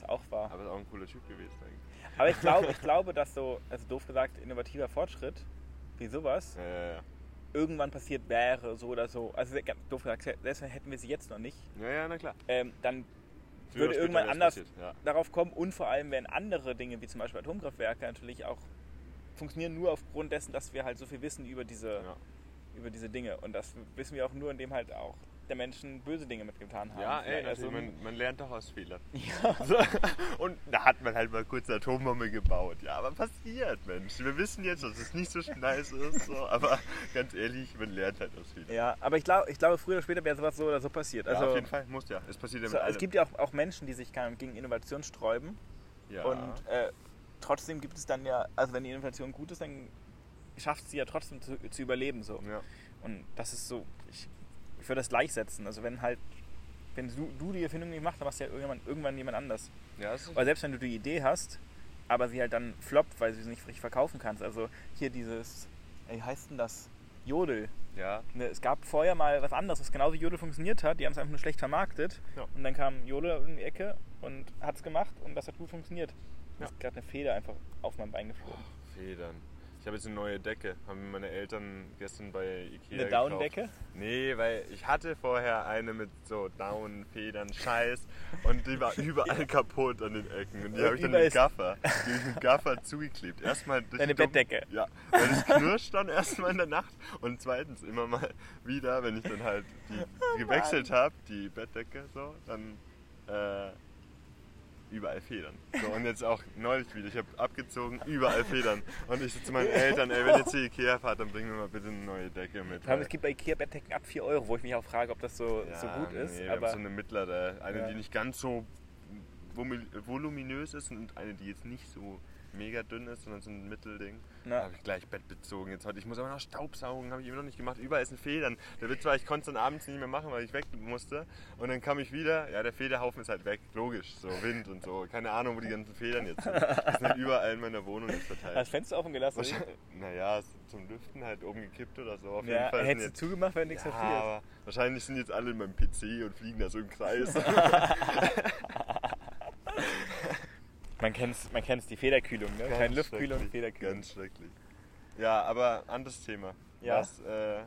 [SPEAKER 1] Ist auch wahr.
[SPEAKER 2] Aber ist auch ein cooler Typ gewesen eigentlich.
[SPEAKER 1] Aber ich glaube, ich glaube, dass so, also doof gesagt, innovativer Fortschritt, wie sowas,
[SPEAKER 2] Ja, ja, ja.
[SPEAKER 1] irgendwann passiert wäre, so oder so. Also doof gesagt, selbst hätten wir sie jetzt noch nicht,
[SPEAKER 2] Ja, ja, na klar.
[SPEAKER 1] ähm, dann
[SPEAKER 2] Früher
[SPEAKER 1] Würde irgendwann anders-
[SPEAKER 2] passiert,
[SPEAKER 1] darauf kommen und vor allem werden andere Dinge, wie zum Beispiel Atomkraftwerke, natürlich auch funktionieren nur aufgrund dessen, dass wir halt so viel wissen über diese, über diese Dinge. Und das wissen wir auch nur, indem halt auch der Menschen böse Dinge mitgetan haben.
[SPEAKER 2] Ja, ey, also man, man lernt doch aus Fehlern.
[SPEAKER 1] ja.
[SPEAKER 2] So. Und da hat man halt mal kurz eine Atombombe gebaut. Ja, aber passiert, Mensch. Wir wissen jetzt, dass es nicht so nice ist, so. aber ganz ehrlich, man lernt halt aus Fehlern.
[SPEAKER 1] ja, aber ich glaube, ich glaube, früher oder später wäre sowas so oder so passiert.
[SPEAKER 2] Ja,
[SPEAKER 1] Also,
[SPEAKER 2] auf jeden Fall, muss ja. Es passiert ja
[SPEAKER 1] so,
[SPEAKER 2] mit
[SPEAKER 1] es
[SPEAKER 2] allem.
[SPEAKER 1] gibt ja auch, auch Menschen, die sich gegen Innovation sträuben.
[SPEAKER 2] ja.
[SPEAKER 1] Und äh, trotzdem gibt es dann ja, also wenn die Innovation gut ist, dann schafft sie ja trotzdem zu, zu überleben. So.
[SPEAKER 2] ja.
[SPEAKER 1] Und das ist so, ich, würde das gleichsetzen. Also wenn halt, wenn du, du die Erfindung nicht machst, dann machst du ja irgendwann, irgendwann jemand anders.
[SPEAKER 2] ja,
[SPEAKER 1] Oder selbst wenn du die Idee hast, aber sie halt dann floppt, weil du sie nicht richtig verkaufen kannst. Also hier dieses, wie heißt denn das? Jodel.
[SPEAKER 2] ja.
[SPEAKER 1] Ne, Es gab vorher mal was anderes, was genauso wie Jodel funktioniert hat. Die haben es einfach nur schlecht vermarktet.
[SPEAKER 2] Ja.
[SPEAKER 1] Und dann kam Jodel um die Ecke und hat es gemacht und das hat gut funktioniert. Mir
[SPEAKER 2] Ja.
[SPEAKER 1] ist gerade eine Feder einfach auf mein Bein geflogen.
[SPEAKER 2] Federn. Ich habe jetzt eine neue Decke. Haben meine Eltern gestern bei Ikea
[SPEAKER 1] Eine. Daunendecke?
[SPEAKER 2] Nee, weil ich hatte vorher eine mit so Daunenfedern, Scheiß und die war überall kaputt an den Ecken. Und die habe ich dann mit Gaffer, die hab ich mit Gaffer zugeklebt. Erstmal durch
[SPEAKER 1] Deine Bettdecke.
[SPEAKER 2] Ja, weil das knirscht dann erstmal in der Nacht und zweitens immer mal wieder, wenn ich dann halt die gewechselt habe, die Bettdecke so, dann äh, überall Federn. So, und jetzt auch neulich wieder. Ich habe abgezogen, überall Federn. Und ich so zu meinen Eltern, ey, wenn ihr zu Ikea fahrt, dann bringen wir mal bitte eine neue Decke mit.
[SPEAKER 1] Allem, es gibt bei Ikea Bettdecken ab 4 Euro, wo ich mich auch frage, ob das so, so gut ist.
[SPEAKER 2] Nee, wir haben
[SPEAKER 1] aber
[SPEAKER 2] so eine mittlere, eine,
[SPEAKER 1] Ja.
[SPEAKER 2] die nicht ganz so voluminös ist und eine, die jetzt nicht so mega dünn ist, sondern so ein Mittelding.
[SPEAKER 1] Na.
[SPEAKER 2] Da habe ich gleich Bett bezogen. Jetzt heute, ich muss aber noch Staubsaugen, habe ich immer noch nicht gemacht. Überall ist ein Federn. Der Witz war, ich konnte es dann abends nicht mehr machen, weil ich weg musste. Und dann kam ich wieder, ja, der Federhaufen ist halt weg, logisch, so Wind und so. Keine Ahnung, wo die ganzen Federn jetzt sind. Die sind halt überall in meiner Wohnung jetzt verteilt.
[SPEAKER 1] das Fenster offen gelassen.
[SPEAKER 2] Naja, zum Lüften halt oben gekippt oder so. Auf jeden
[SPEAKER 1] Ja,
[SPEAKER 2] Fall sind
[SPEAKER 1] hättest du
[SPEAKER 2] jetzt
[SPEAKER 1] zugemacht, wenn nichts
[SPEAKER 2] ja,
[SPEAKER 1] passiert.
[SPEAKER 2] wahrscheinlich sind jetzt alle in meinem PC und fliegen da so im Kreis.
[SPEAKER 1] Man kennt es, man kennt's, die Federkühlung, ne? Keine Luftkühlung, Federkühlung.
[SPEAKER 2] Ganz schrecklich. Ja, aber anderes Thema.
[SPEAKER 1] Ja.
[SPEAKER 2] Was, äh,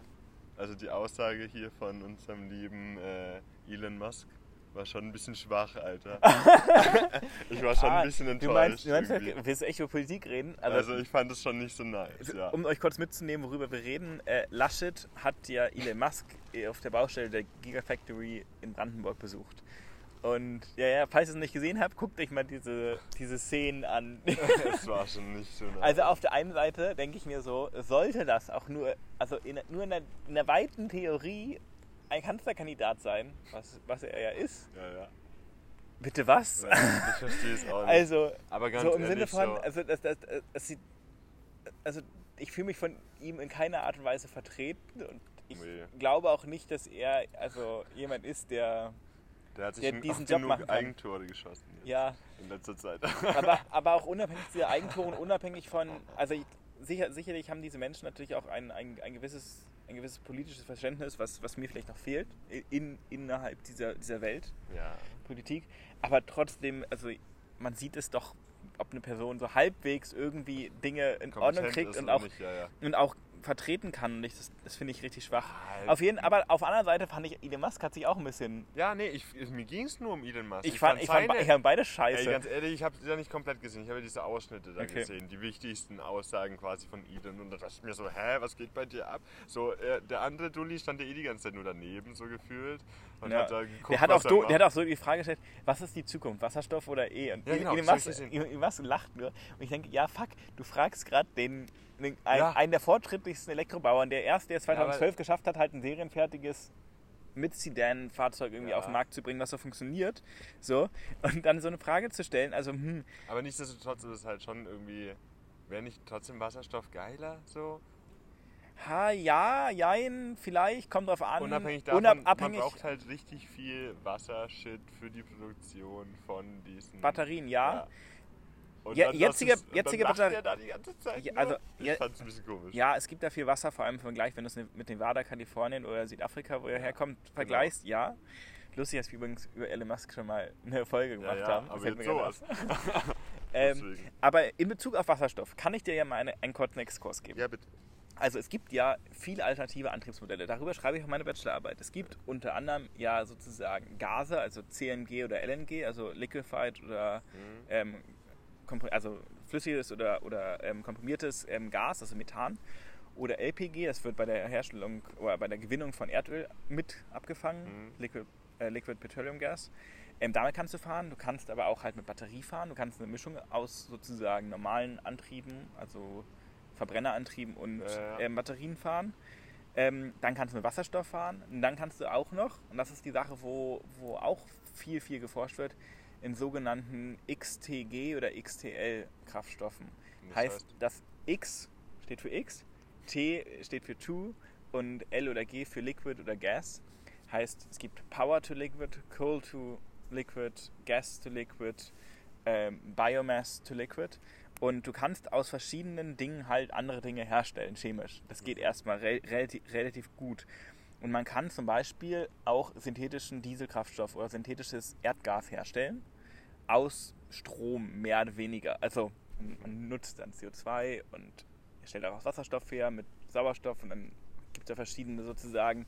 [SPEAKER 2] also die Aussage hier von unserem lieben äh, Elon Musk war schon ein bisschen schwach, Alter. ich war schon
[SPEAKER 1] Ah,
[SPEAKER 2] ein bisschen enttäuscht.
[SPEAKER 1] Du meinst, du meinst
[SPEAKER 2] irgendwie.
[SPEAKER 1] willst du echt über Politik reden?
[SPEAKER 2] also ich fand es schon nicht so nice, ja.
[SPEAKER 1] Um euch kurz mitzunehmen, worüber wir reden, äh, Laschet hat ja Elon Musk äh, auf der Baustelle der Gigafactory in Brandenburg besucht. Und ja, ja, falls ihr es nicht gesehen habt, guckt euch mal diese, diese Szenen an.
[SPEAKER 2] Es war schon nicht so nice.
[SPEAKER 1] Also auf der einen Seite denke ich mir so, sollte das auch nur, also in, nur in der, in der weiten Theorie ein Kanzlerkandidat sein, was, was er ja ist.
[SPEAKER 2] Ja, ja.
[SPEAKER 1] Bitte was?
[SPEAKER 2] ja ich verstehe es auch nicht.
[SPEAKER 1] Also,
[SPEAKER 2] Aber ganz
[SPEAKER 1] so im
[SPEAKER 2] ehrlich,
[SPEAKER 1] Sinne von,
[SPEAKER 2] so,
[SPEAKER 1] also, das, das, das, sieht, also ich fühle mich von ihm in keiner Art und Weise vertreten und ich
[SPEAKER 2] Nee.
[SPEAKER 1] glaube auch nicht, dass er also jemand ist, der,
[SPEAKER 2] der hat sich
[SPEAKER 1] der diesen Job
[SPEAKER 2] genug. Eigentore geschossen
[SPEAKER 1] ja,
[SPEAKER 2] in letzter Zeit.
[SPEAKER 1] aber, aber auch unabhängig dieser Eigentore und unabhängig von, also ich, sicher, sicherlich haben diese Menschen natürlich auch ein, ein, ein, gewisses, ein gewisses politisches Verständnis, was, was mir vielleicht noch fehlt in, innerhalb dieser, dieser Welt.
[SPEAKER 2] ja.
[SPEAKER 1] Politik, aber trotzdem, also man sieht es doch, ob eine Person so halbwegs irgendwie Dinge in Ordnung
[SPEAKER 2] Kompetent
[SPEAKER 1] kriegt
[SPEAKER 2] ist
[SPEAKER 1] und auch,
[SPEAKER 2] Nicht, ja, ja.
[SPEAKER 1] und auch vertreten kann. Und ich, das, das finde ich richtig schwach.
[SPEAKER 2] Halt.
[SPEAKER 1] Auf jeden, aber auf der anderen Seite fand ich, Elon Musk hat sich auch ein bisschen.
[SPEAKER 2] Ja, nee, ich, ich, mir ging es nur um Elon Musk.
[SPEAKER 1] Ich, fand, ich, fand,
[SPEAKER 2] seine-
[SPEAKER 1] ich fand beide
[SPEAKER 2] Ey,
[SPEAKER 1] scheiße.
[SPEAKER 2] ganz ehrlich, ich habe ja nicht komplett gesehen. Ich habe diese Ausschnitte da
[SPEAKER 1] Okay.
[SPEAKER 2] gesehen, die wichtigsten Aussagen quasi von Elon. Und da dachte ich mir so, hä, was geht bei dir ab? So, äh, der andere Dulli stand ja eh die ganze Zeit nur daneben, so gefühlt. Und
[SPEAKER 1] Ja.
[SPEAKER 2] hat da geguckt,
[SPEAKER 1] der, hat auch do, der hat auch so die Frage gestellt, was ist die Zukunft, Wasserstoff oder E? Und
[SPEAKER 2] Ja, genau,
[SPEAKER 1] Elon, Musk,
[SPEAKER 2] ich.
[SPEAKER 1] Elon Musk lacht nur. Und ich denke, ja fuck, du fragst gerade den ein,
[SPEAKER 2] Ja.
[SPEAKER 1] einen der fortschrittlichsten Elektrobauern, der erst, der es
[SPEAKER 2] aber-
[SPEAKER 1] 2012 geschafft hat, halt ein serienfertiges mit Sedan-Fahrzeug irgendwie
[SPEAKER 2] Ja.
[SPEAKER 1] auf den Markt zu bringen, was so funktioniert. So. Und dann so eine Frage zu stellen, also, hm,
[SPEAKER 2] Aber nichtsdestotrotz ist es halt schon irgendwie, wäre nicht trotzdem Wasserstoff geiler? So?
[SPEAKER 1] ha, ja, jein, vielleicht, kommt drauf an.
[SPEAKER 2] Unabhängig davon, man
[SPEAKER 1] Unabhängig,
[SPEAKER 2] braucht halt richtig viel Wassershit für die Produktion von diesen
[SPEAKER 1] Batterien, ja.
[SPEAKER 2] Und
[SPEAKER 1] Ja, jetzige-
[SPEAKER 2] und
[SPEAKER 1] jetzige Batterie-
[SPEAKER 2] da die ganze Zeit
[SPEAKER 1] Ja, also,
[SPEAKER 2] ich
[SPEAKER 1] ja-
[SPEAKER 2] fand's ein bisschen komisch.
[SPEAKER 1] Ja, es gibt da viel Wasser, vor allem im Vergleich, wenn du es mit Nevada, Kalifornien oder Südafrika, wo er
[SPEAKER 2] Ja, genau.
[SPEAKER 1] herkommt, vergleichst, ja. Lustig, dass wir übrigens über Elon Musk schon mal eine Folge
[SPEAKER 2] ja,
[SPEAKER 1] gemacht
[SPEAKER 2] ja,
[SPEAKER 1] haben. Das
[SPEAKER 2] aber jetzt sowas.
[SPEAKER 1] Ähm, aber in Bezug auf Wasserstoff kann ich dir ja mal eine, einen kurzen Exkurs geben.
[SPEAKER 2] Ja, bitte.
[SPEAKER 1] Also es gibt ja viele alternative Antriebsmodelle. Darüber schreibe ich auch meine Bachelorarbeit. Es gibt unter anderem ja sozusagen Gase, also CNG oder LNG, also Liquefied oder
[SPEAKER 2] Mhm.
[SPEAKER 1] ähm, also flüssiges oder, oder ähm, komprimiertes ähm, Gas, also Methan. Oder LPG, das wird bei der Herstellung oder bei der Gewinnung von Erdöl mit abgefangen,
[SPEAKER 2] Mhm.
[SPEAKER 1] Liquid, äh, Liquid Petroleum Gas. Ähm, damit kannst du fahren, du kannst aber auch halt mit Batterie fahren, du kannst eine Mischung aus sozusagen normalen Antrieben, also Verbrennerantrieben und ähm, Batterien fahren. Ähm, dann kannst du mit Wasserstoff fahren und dann kannst du auch noch, und das ist die Sache, wo, wo auch viel, viel geforscht wird, in sogenannten XTG oder XTL-Kraftstoffen.
[SPEAKER 2] Das
[SPEAKER 1] heißt,
[SPEAKER 2] heißt?
[SPEAKER 1] das X steht für X, T steht für To und L oder G für Liquid oder Gas. Heißt, es gibt Power to Liquid, Coal to Liquid, Gas to Liquid, ähm, Biomass to Liquid. Und du kannst aus verschiedenen Dingen halt andere Dinge herstellen, chemisch. Das geht erstmal re relativ, relativ gut. Und man kann zum Beispiel auch synthetischen Dieselkraftstoff oder synthetisches Erdgas herstellen aus Strom, mehr oder weniger. Also man- nutzt dann CO2 und stellt daraus Wasserstoff her mit Sauerstoff und dann gibt es ja verschiedene sozusagen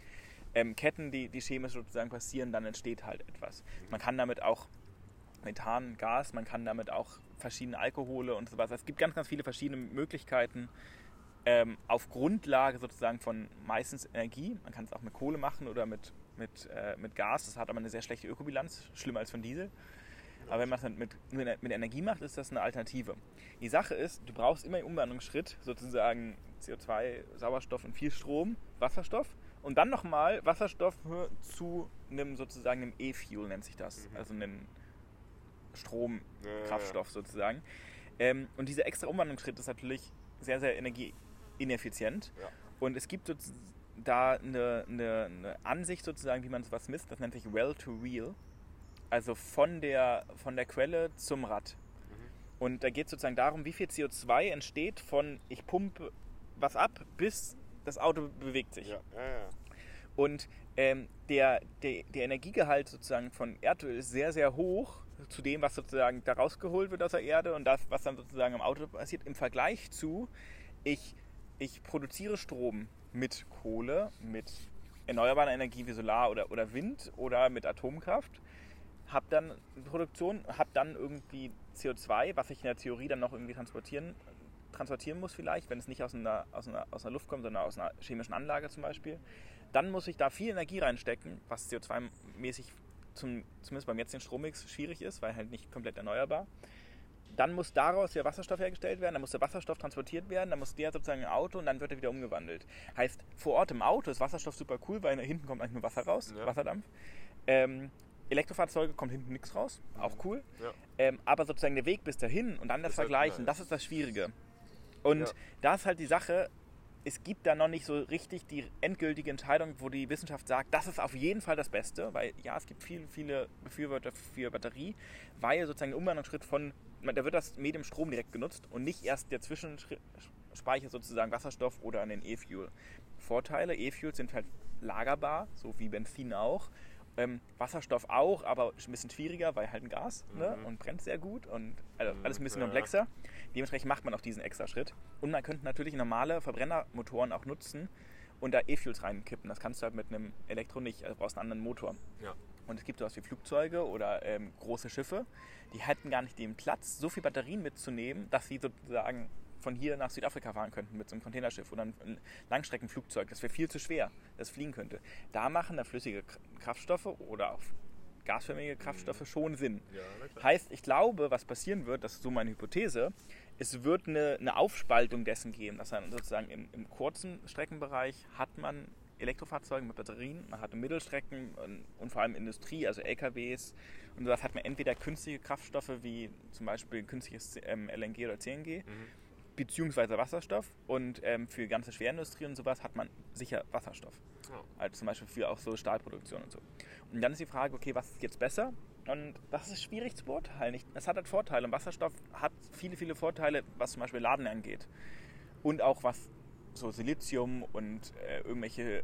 [SPEAKER 1] ähm, Ketten, die, die chemisch sozusagen passieren, dann entsteht halt etwas. Man kann damit auch Methan, Gas, man kann damit auch verschiedene Alkohole und sowas. Es gibt ganz, ganz viele verschiedene Möglichkeiten ähm, auf Grundlage sozusagen von meistens Energie. Man kann es auch mit Kohle machen oder mit, mit, äh, mit Gas. Das hat aber eine sehr schlechte Ökobilanz, schlimmer als von Diesel. Aber wenn man es mit, mit, mit Energie macht, ist das eine Alternative. Die Sache ist, du brauchst immer im Umwandlungsschritt sozusagen CO2, Sauerstoff und viel Strom, Wasserstoff und dann nochmal Wasserstoff zu einem sozusagen einem E-Fuel nennt sich das.
[SPEAKER 2] Mhm.
[SPEAKER 1] Also einen
[SPEAKER 2] Ja, ja, ja.
[SPEAKER 1] Stromkraftstoff sozusagen. Ähm, und dieser extra Umwandlungsschritt ist natürlich sehr, sehr energieineffizient.
[SPEAKER 2] Ja.
[SPEAKER 1] Und es gibt sozusagen da eine, eine, eine Ansicht sozusagen, wie man sowas misst, das nennt sich Well to Wheel. Also von der, von der Quelle zum Rad.
[SPEAKER 2] Mhm.
[SPEAKER 1] Und da geht es sozusagen darum, wie viel CO2 entsteht von ich pumpe was ab, bis das Auto bewegt sich.
[SPEAKER 2] Ja, ja, ja.
[SPEAKER 1] Und ähm, der, der, der Energiegehalt sozusagen von Erdöl ist sehr, sehr hoch zu dem, was sozusagen da rausgeholt wird aus der Erde und das, was dann sozusagen im Auto passiert, im Vergleich zu, ich, ich produziere Strom mit Kohle, mit erneuerbarer Energie wie Solar oder, oder Wind oder mit Atomkraft, habe dann Produktion, habe dann irgendwie CO2, was ich in der Theorie dann noch irgendwie transportieren, transportieren muss vielleicht, wenn es nicht aus einer, aus, einer, aus einer Luft kommt, sondern aus einer chemischen Anlage zum Beispiel. Dann muss ich da viel Energie reinstecken, was CO2-mäßig zum, zumindest beim jetzigen Strommix schwierig ist, weil halt nicht komplett erneuerbar. dann muss daraus ja Wasserstoff hergestellt werden, dann muss der Wasserstoff transportiert werden, dann muss der sozusagen ein Auto und dann wird er wieder umgewandelt. Heißt, vor Ort im Auto ist Wasserstoff super cool, weil hinten kommt eigentlich nur Wasser raus,
[SPEAKER 2] Ja.
[SPEAKER 1] Wasserdampf. Ähm, Elektrofahrzeuge kommt hinten nichts raus, auch cool.
[SPEAKER 2] Ja.
[SPEAKER 1] Ähm, aber sozusagen der Weg bis dahin und dann das
[SPEAKER 2] Ist halt
[SPEAKER 1] Vergleichen,
[SPEAKER 2] nice.
[SPEAKER 1] das ist das Schwierige. Und
[SPEAKER 2] Ja.
[SPEAKER 1] da ist halt die Sache, es gibt da noch nicht so richtig die endgültige Entscheidung, wo die Wissenschaft sagt, das ist auf jeden Fall das Beste, weil ja, es gibt viele, viele Befürworter für Batterie, weil sozusagen der Umwandlungsschritt von, da wird das Medium Strom direkt genutzt und nicht erst der Zwischenspeicher sozusagen Wasserstoff oder an den E-Fuel. Vorteile, E-Fuels sind halt lagerbar, so wie Benzin auch. Ähm, Wasserstoff auch, aber ein bisschen schwieriger, weil halt ein Gas ne?
[SPEAKER 2] Mhm.
[SPEAKER 1] und brennt sehr gut und also
[SPEAKER 2] Mhm,
[SPEAKER 1] alles ein bisschen
[SPEAKER 2] ja.
[SPEAKER 1] komplexer. Dementsprechend macht man auch diesen extra Schritt. Und man könnte natürlich normale Verbrennermotoren auch nutzen und da E-Fuels reinkippen. Das kannst du halt mit einem Elektro nicht, also du brauchst einen anderen Motor.
[SPEAKER 2] Ja.
[SPEAKER 1] Und es gibt sowas wie Flugzeuge oder ähm, große Schiffe, die hätten gar nicht den Platz, so viel Batterien mitzunehmen, dass sie sozusagen von hier nach Südafrika fahren könnten mit so einem Containerschiff oder einem Langstreckenflugzeug. Das wäre viel zu schwer, das fliegen könnte. Da machen da flüssige Kraftstoffe oder auch gasförmige Kraftstoffe schon Sinn.
[SPEAKER 2] Ja.
[SPEAKER 1] Heißt, ich glaube, was passieren wird, das ist so meine Hypothese, es wird eine, eine Aufspaltung dessen geben, dass dann sozusagen im, im kurzen Streckenbereich hat man Elektrofahrzeuge mit Batterien, man hat Mittelstrecken und, und vor allem Industrie, also LKWs und sowas hat man entweder künstliche Kraftstoffe wie zum Beispiel künstliches ähm, LNG oder CNG,
[SPEAKER 2] Mhm.
[SPEAKER 1] Beziehungsweise Wasserstoff und ähm, für ganze Schwerindustrie und sowas hat man sicher Wasserstoff.
[SPEAKER 2] Ja.
[SPEAKER 1] Also zum Beispiel für auch so Stahlproduktion und so. Und dann ist die Frage, okay, was ist jetzt besser? Und das ist schwierig zu beurteilen. Es hat halt Vorteile. Und Wasserstoff hat viele, viele Vorteile, was zum Beispiel Laden angeht. Und auch was so Silizium und äh, irgendwelche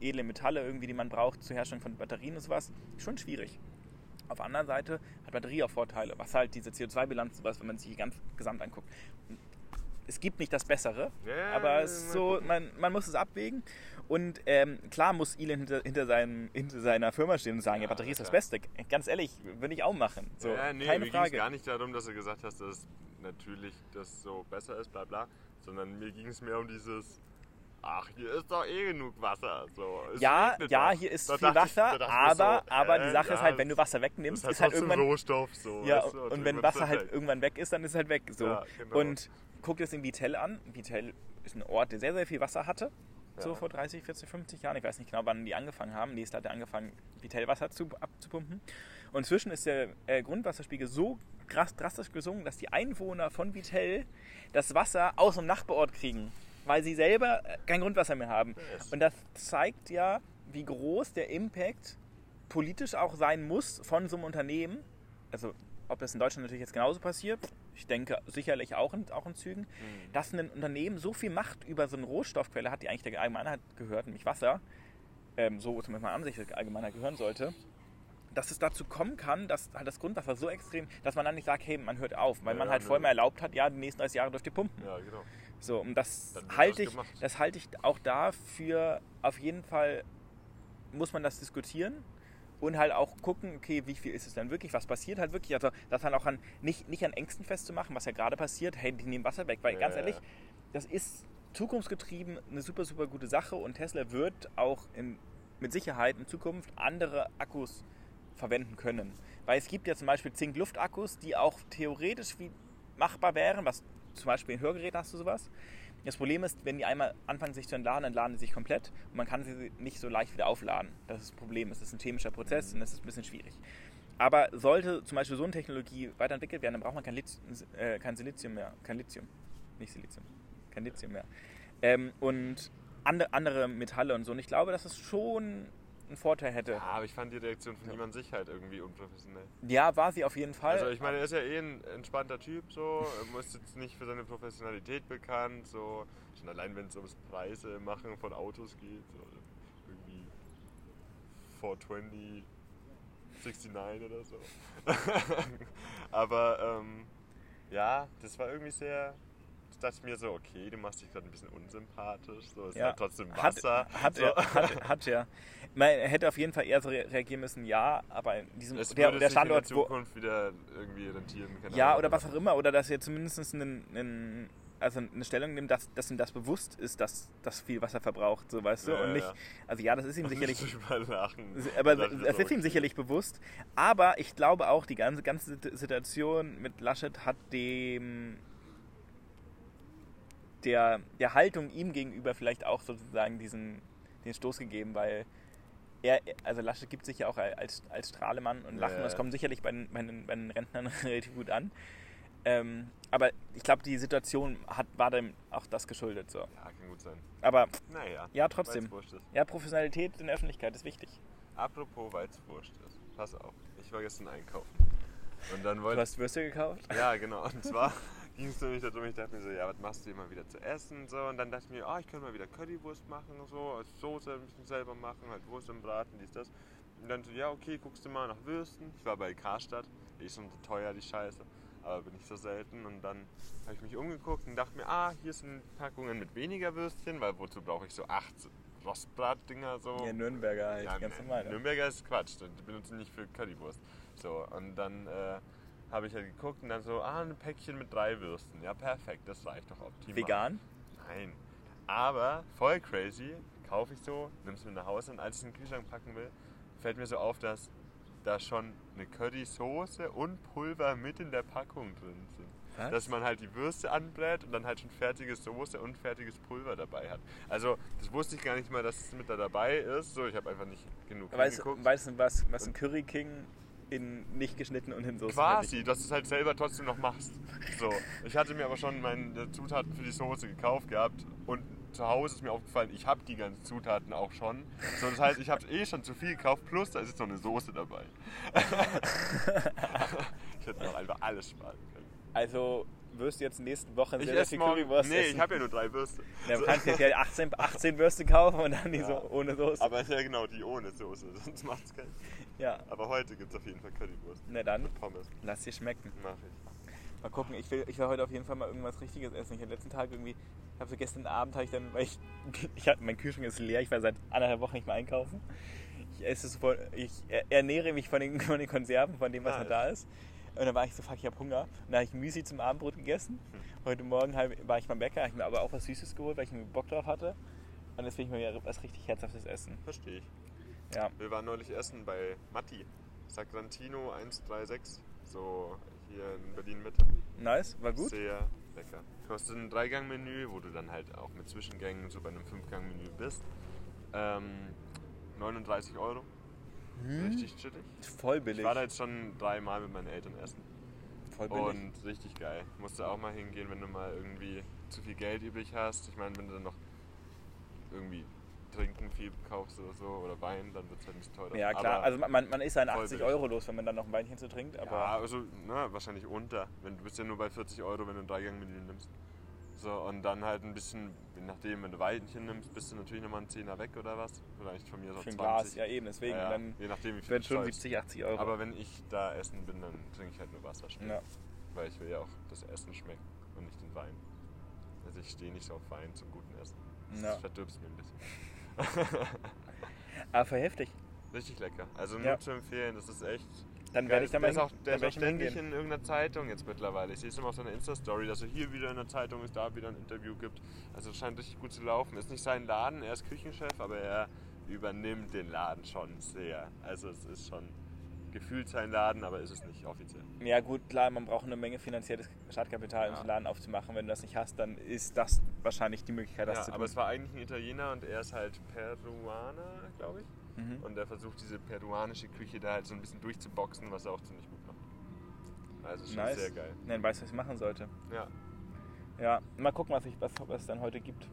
[SPEAKER 1] edle Metalle irgendwie, die man braucht zur Herstellung von Batterien und sowas, schon schwierig. Auf der anderen Seite hat Batterie auch Vorteile, was halt diese CO2-Bilanz, sowas, wenn man sich ganz gesamt anguckt. Es gibt nicht das Bessere,
[SPEAKER 2] Ja,
[SPEAKER 1] aber es ist
[SPEAKER 2] mal
[SPEAKER 1] so, man, man muss es abwägen. Und ähm, klar muss Elon hinter, hinter, seinem, hinter seiner Firma stehen und sagen, ja,
[SPEAKER 2] Ja,
[SPEAKER 1] Batterie ist das. Beste. Ganz ehrlich, würde ich auch machen. So,
[SPEAKER 2] ja, nee,
[SPEAKER 1] keine
[SPEAKER 2] mir ging es gar nicht darum, dass du gesagt hast, dass natürlich das so besser ist, bla bla, sondern mir ging es mehr um dieses, ach, hier ist doch eh genug Wasser. So,
[SPEAKER 1] Ja, ja,
[SPEAKER 2] doch.
[SPEAKER 1] hier ist
[SPEAKER 2] Da
[SPEAKER 1] viel Wasser,
[SPEAKER 2] ich
[SPEAKER 1] aber,
[SPEAKER 2] so,
[SPEAKER 1] aber
[SPEAKER 2] äh,
[SPEAKER 1] die Sache ist
[SPEAKER 2] ja,
[SPEAKER 1] halt, wenn du Wasser wegnimmst,
[SPEAKER 2] ist
[SPEAKER 1] ist
[SPEAKER 2] halt
[SPEAKER 1] halt
[SPEAKER 2] trotzdem
[SPEAKER 1] irgendwann.
[SPEAKER 2] Rohstoff. So,
[SPEAKER 1] Ja,
[SPEAKER 2] weißt du,
[SPEAKER 1] und wenn
[SPEAKER 2] ist
[SPEAKER 1] Wasser halt
[SPEAKER 2] weg.
[SPEAKER 1] irgendwann weg ist, dann ist es halt weg. So.
[SPEAKER 2] Ja, genau.
[SPEAKER 1] Und guck dir das in Vitel an. Vitel ist ein Ort, der sehr, sehr viel Wasser hatte. So
[SPEAKER 2] Ja.
[SPEAKER 1] vor 30, 40, 50 Jahren. Ich weiß nicht genau, wann die angefangen haben. Nächstes hat er angefangen, Vitel-Wasser zu, abzupumpen. Und inzwischen ist der äh, Grundwasserspiegel so krass drastisch gesunken, dass die Einwohner von Vitel das Wasser aus dem Nachbarort kriegen, weil sie selber kein Grundwasser mehr haben.
[SPEAKER 2] Yes.
[SPEAKER 1] Und das zeigt ja, wie groß der Impact politisch auch sein muss von so einem Unternehmen. Also, ob das in Deutschland natürlich jetzt genauso passiert, ich denke sicherlich auch in, auch in Zügen,
[SPEAKER 2] Mhm.
[SPEAKER 1] dass ein Unternehmen so viel Macht über so eine Rohstoffquelle hat, die eigentlich der Allgemeinheit gehört, nämlich Wasser, ähm, so zumindest meiner Ansicht der Allgemeinheit gehören sollte, dass es dazu kommen kann, dass halt das Grundwasser so extrem, dass man dann nicht sagt, hey, man hört auf, weil
[SPEAKER 2] Ja,
[SPEAKER 1] man
[SPEAKER 2] ja,
[SPEAKER 1] halt
[SPEAKER 2] nö.
[SPEAKER 1] vorher mal erlaubt hat, ja, die nächsten 30 Jahre dürft ihr pumpen.
[SPEAKER 2] Ja, genau.
[SPEAKER 1] So, und das halte ich, das halte ich auch dafür, auf jeden Fall muss man das diskutieren und halt auch gucken, okay, wie viel ist es denn wirklich, was passiert halt wirklich, also das dann auch an, nicht, nicht an Ängsten festzumachen, was ja gerade passiert, hey, die nehmen Wasser weg, weil
[SPEAKER 2] Ja,
[SPEAKER 1] ganz ehrlich, das ist zukunftsgetrieben eine super, super gute Sache und Tesla wird auch in, mit Sicherheit in Zukunft andere Akkus verwenden können. Weil es gibt ja zum Beispiel Zink-Luft-Akkus, die auch theoretisch wie machbar wären, was zum Beispiel in Hörgeräten hast du sowas. Das Problem ist, wenn die einmal anfangen sich zu entladen, entladen sie sich komplett und man kann sie nicht so leicht wieder aufladen. Das ist das Problem. Es ist ein chemischer Prozess und das ist ein bisschen schwierig. Aber sollte zum Beispiel so eine Technologie weiterentwickelt werden, dann braucht man kein, Lithium, äh, kein Silizium mehr. Kein Lithium. Nicht Silizium. Kein Lithium mehr. Ähm, und andere, Metalle und so. Und ich glaube, dass es schon einen Vorteil hätte.
[SPEAKER 2] Ja, aber ich fand die Reaktion von ihm an sich halt irgendwie unprofessionell.
[SPEAKER 1] Ja, war sie auf jeden Fall.
[SPEAKER 2] Also ich meine, er ist ja eh ein entspannter Typ, so, er ist jetzt nicht für seine Professionalität bekannt, so, schon allein wenn es ums Preise machen von Autos geht, so, irgendwie 420, 69 oder so. Aber ähm, ja, das war irgendwie sehr, dachte ich mir so, okay, du machst dich gerade ein bisschen unsympathisch, so, ist
[SPEAKER 1] Ja.
[SPEAKER 2] halt trotzdem
[SPEAKER 1] Hat,
[SPEAKER 2] Wasser.
[SPEAKER 1] hat,
[SPEAKER 2] so.
[SPEAKER 1] er, hat, hat er. Man hätte auf jeden Fall eher so re- reagieren müssen, ja, aber in diesem
[SPEAKER 2] Es
[SPEAKER 1] der, der
[SPEAKER 2] sich in
[SPEAKER 1] Standort,
[SPEAKER 2] der
[SPEAKER 1] wo,
[SPEAKER 2] Zukunft wieder irgendwie rentieren. keine
[SPEAKER 1] ja oder was auch immer, oder dass er zumindest einen, einen also eine Stellung nimmt, dass, dass ihm das bewusst ist, dass das viel Wasser verbraucht, so weißt du.
[SPEAKER 2] Ja,
[SPEAKER 1] und nicht,
[SPEAKER 2] ja.
[SPEAKER 1] also ja, das ist ihm sicherlich. Aber
[SPEAKER 2] Das
[SPEAKER 1] ist ihm sicherlich bewusst. Aber ich glaube auch, die ganze, ganze Situation mit Laschet hat dem der, der Haltung ihm gegenüber vielleicht auch sozusagen diesen den Stoß gegeben, weil er, also Laschet gibt sich ja auch als, als Strahlemann und Lachen,
[SPEAKER 2] Ja,
[SPEAKER 1] das kommt sicherlich bei den, bei den, bei den Rentnern relativ gut an. Ähm, aber ich glaube, die Situation hat, war dem auch das geschuldet. So.
[SPEAKER 2] Ja, kann gut sein.
[SPEAKER 1] Aber
[SPEAKER 2] Naja.
[SPEAKER 1] ja, trotzdem. Ja, Professionalität in der Öffentlichkeit ist wichtig.
[SPEAKER 2] Apropos, weil es wurscht ist. Pass auf, ich war gestern einkaufen. Und dann
[SPEAKER 1] Du
[SPEAKER 2] wollte
[SPEAKER 1] hast Würste gekauft?
[SPEAKER 2] Ja, genau. Und zwar ging es nämlich darum, ich dachte mir so, ja, was machst du immer wieder zu essen? So, und dann dachte ich mir, ah, ich könnte mal wieder Currywurst machen, so, als Soße ein bisschen selber machen, halt Wurst im Braten, dies, das. Und dann so, ja, okay, guckst du mal nach Würsten. Ich war bei Karstadt, ist schon so teuer, die Scheiße, aber bin ich so selten. Und dann habe ich mich umgeguckt und dachte mir, ah, hier sind Packungen mit weniger Würstchen, weil wozu brauche ich so acht Rostbratdinger so?
[SPEAKER 1] Ja, Nürnberger halt,
[SPEAKER 2] Ja,
[SPEAKER 1] ganz normal. ne?
[SPEAKER 2] Nürnberger ist Quatsch, die benutzen nicht für Currywurst. So, und dann äh, habe ich halt geguckt und dann so, ah, ein Päckchen mit drei Würsten. Ja, perfekt, das reicht doch optimal.
[SPEAKER 1] Vegan?
[SPEAKER 2] Nein. Aber voll crazy, kaufe ich so, nimm es mit nach Hause und als ich es in den Kühlschrank packen will, fällt mir so auf, dass da schon eine Currysoße und Pulver mit in der Packung drin sind.
[SPEAKER 1] Was?
[SPEAKER 2] Dass man halt die Würste anbrät und dann halt schon fertige Soße und fertiges Pulver dabei hat. Also, das wusste ich gar nicht mal, dass es mit da dabei ist. So, ich habe einfach nicht genug
[SPEAKER 1] Weißt,
[SPEAKER 2] hingeguckt.
[SPEAKER 1] weißt du, was, was ein Curry King in nicht geschnitten und in Soße
[SPEAKER 2] Quasi, dass du es halt selber trotzdem noch machst. So, ich hatte mir aber schon meine Zutaten für die Soße gekauft gehabt und zu Hause ist mir aufgefallen, ich habe die ganzen Zutaten auch schon. So, das heißt, ich habe eh schon zu viel gekauft, plus da ist jetzt noch eine Soße dabei. ich hätte noch einfach alles sparen können.
[SPEAKER 1] Also wirst du jetzt nächste Woche
[SPEAKER 2] Ich
[SPEAKER 1] sehr, sehr
[SPEAKER 2] esse
[SPEAKER 1] viel
[SPEAKER 2] morgen,
[SPEAKER 1] Currywurst
[SPEAKER 2] nee,
[SPEAKER 1] essen.
[SPEAKER 2] ich habe ja nur drei Würste.
[SPEAKER 1] Ja, du kannst jetzt ja 18, 18 Würste kaufen und dann die
[SPEAKER 2] Ja.
[SPEAKER 1] so ohne Soße.
[SPEAKER 2] Aber ja genau, die ohne Soße, sonst macht es keinen
[SPEAKER 1] ja,
[SPEAKER 2] Aber heute gibt es auf jeden Fall Currywurst.
[SPEAKER 1] na dann,
[SPEAKER 2] Pommes,
[SPEAKER 1] lass dir schmecken.
[SPEAKER 2] mach ich.
[SPEAKER 1] Mal gucken, ich will, ich will heute auf jeden Fall mal irgendwas Richtiges essen. Ich habe letzten Tag irgendwie, ich habe so gestern Abend, habe ich dann, weil ich, ich hatte, mein Kühlschrank ist leer, ich war seit anderthalb Wochen nicht mehr einkaufen. Ich esse es von, ich er- ernähre mich von den, von den Konserven, von dem, was noch da ist. Und dann war ich so, fuck, ich habe Hunger. Und dann habe ich Müsli zum Abendbrot gegessen. Heute Morgen war ich beim Bäcker, habe ich mir aber auch was Süßes geholt, weil ich mir Bock drauf hatte. Und jetzt will ich wieder was richtig Herzhaftes essen.
[SPEAKER 2] Verstehe ich.
[SPEAKER 1] Ja.
[SPEAKER 2] Wir waren neulich essen bei Matti. Sacrantino 136. So hier in Berlin Mitte.
[SPEAKER 1] Nice, war gut.
[SPEAKER 2] Sehr lecker. Kostet ein Dreigang-Menü, wo du dann halt auch mit Zwischengängen so bei einem Fünfgang-Menü bist. Ähm, 39 Euro. Richtig chillig.
[SPEAKER 1] Voll
[SPEAKER 2] Ich
[SPEAKER 1] billig.
[SPEAKER 2] war da jetzt schon dreimal mit meinen Eltern essen.
[SPEAKER 1] Voll billig.
[SPEAKER 2] Und richtig geil. Musst du auch mal hingehen, wenn du mal irgendwie zu viel Geld übrig hast. Ich meine, wenn du dann noch irgendwie Trinken viel kaufst oder so oder Wein, dann wird es halt nicht teurer.
[SPEAKER 1] ja, klar.
[SPEAKER 2] Aber,
[SPEAKER 1] also man, man ist
[SPEAKER 2] voll
[SPEAKER 1] 80
[SPEAKER 2] billig.
[SPEAKER 1] Euro los, wenn man dann noch ein Weinchen zu trinkt. Aber
[SPEAKER 2] ja, also na, wahrscheinlich unter. Wenn, du bist ja nur bei 40 Euro, wenn du ein Dreigang-Menü nimmst. So, und dann halt ein bisschen, je nachdem, wenn du Weinchen nimmst, bist du natürlich nochmal einen Zehner weg oder was. Vielleicht von mir so
[SPEAKER 1] für ein
[SPEAKER 2] 20.
[SPEAKER 1] Glas, ja eben. Deswegen,
[SPEAKER 2] Ja, ja,
[SPEAKER 1] dann
[SPEAKER 2] je nachdem, wie viel du
[SPEAKER 1] schon
[SPEAKER 2] zahlst.
[SPEAKER 1] 70, 80 Euro.
[SPEAKER 2] Aber wenn ich da essen bin, dann trinke ich halt nur Wasser. schnell.
[SPEAKER 1] ja.
[SPEAKER 2] Weil ich will ja auch das Essen schmecken und nicht den Wein. Also ich stehe nicht so auf Wein zum guten Essen. Das
[SPEAKER 1] Ja.
[SPEAKER 2] verdirbst mir ein bisschen.
[SPEAKER 1] Aber voll heftig.
[SPEAKER 2] Richtig lecker. Also nur
[SPEAKER 1] Ja.
[SPEAKER 2] zu empfehlen, das ist echt.
[SPEAKER 1] Dann werde ich da mal
[SPEAKER 2] der ist auch, der ist auch ständig in irgendeiner Zeitung jetzt mittlerweile. Ich sehe es immer auf seiner Insta-Story, dass er hier wieder in der Zeitung ist, da wieder ein Interview gibt. Also es scheint richtig gut zu laufen. Ist nicht sein Laden, er ist Küchenchef, aber er übernimmt den Laden schon sehr. Also es ist schon gefühlt sein Laden, aber ist es nicht offiziell.
[SPEAKER 1] Ja gut, klar, man braucht eine Menge finanzielles Startkapital, um
[SPEAKER 2] Ja.
[SPEAKER 1] so einen Laden aufzumachen. Wenn du das nicht hast, dann ist das wahrscheinlich die Möglichkeit, das
[SPEAKER 2] Ja,
[SPEAKER 1] zu
[SPEAKER 2] aber
[SPEAKER 1] tun.
[SPEAKER 2] es war eigentlich ein Italiener und er ist halt Peruaner, glaube ich.
[SPEAKER 1] Mhm.
[SPEAKER 2] Und er versucht diese peruanische Küche da halt so ein bisschen durchzuboxen, was er auch ziemlich gut macht. Also schon
[SPEAKER 1] Nice.
[SPEAKER 2] sehr geil.
[SPEAKER 1] Nein, weiß, was ich machen sollte.
[SPEAKER 2] Ja,
[SPEAKER 1] Ja, mal gucken, was, ich, was, was es dann heute gibt.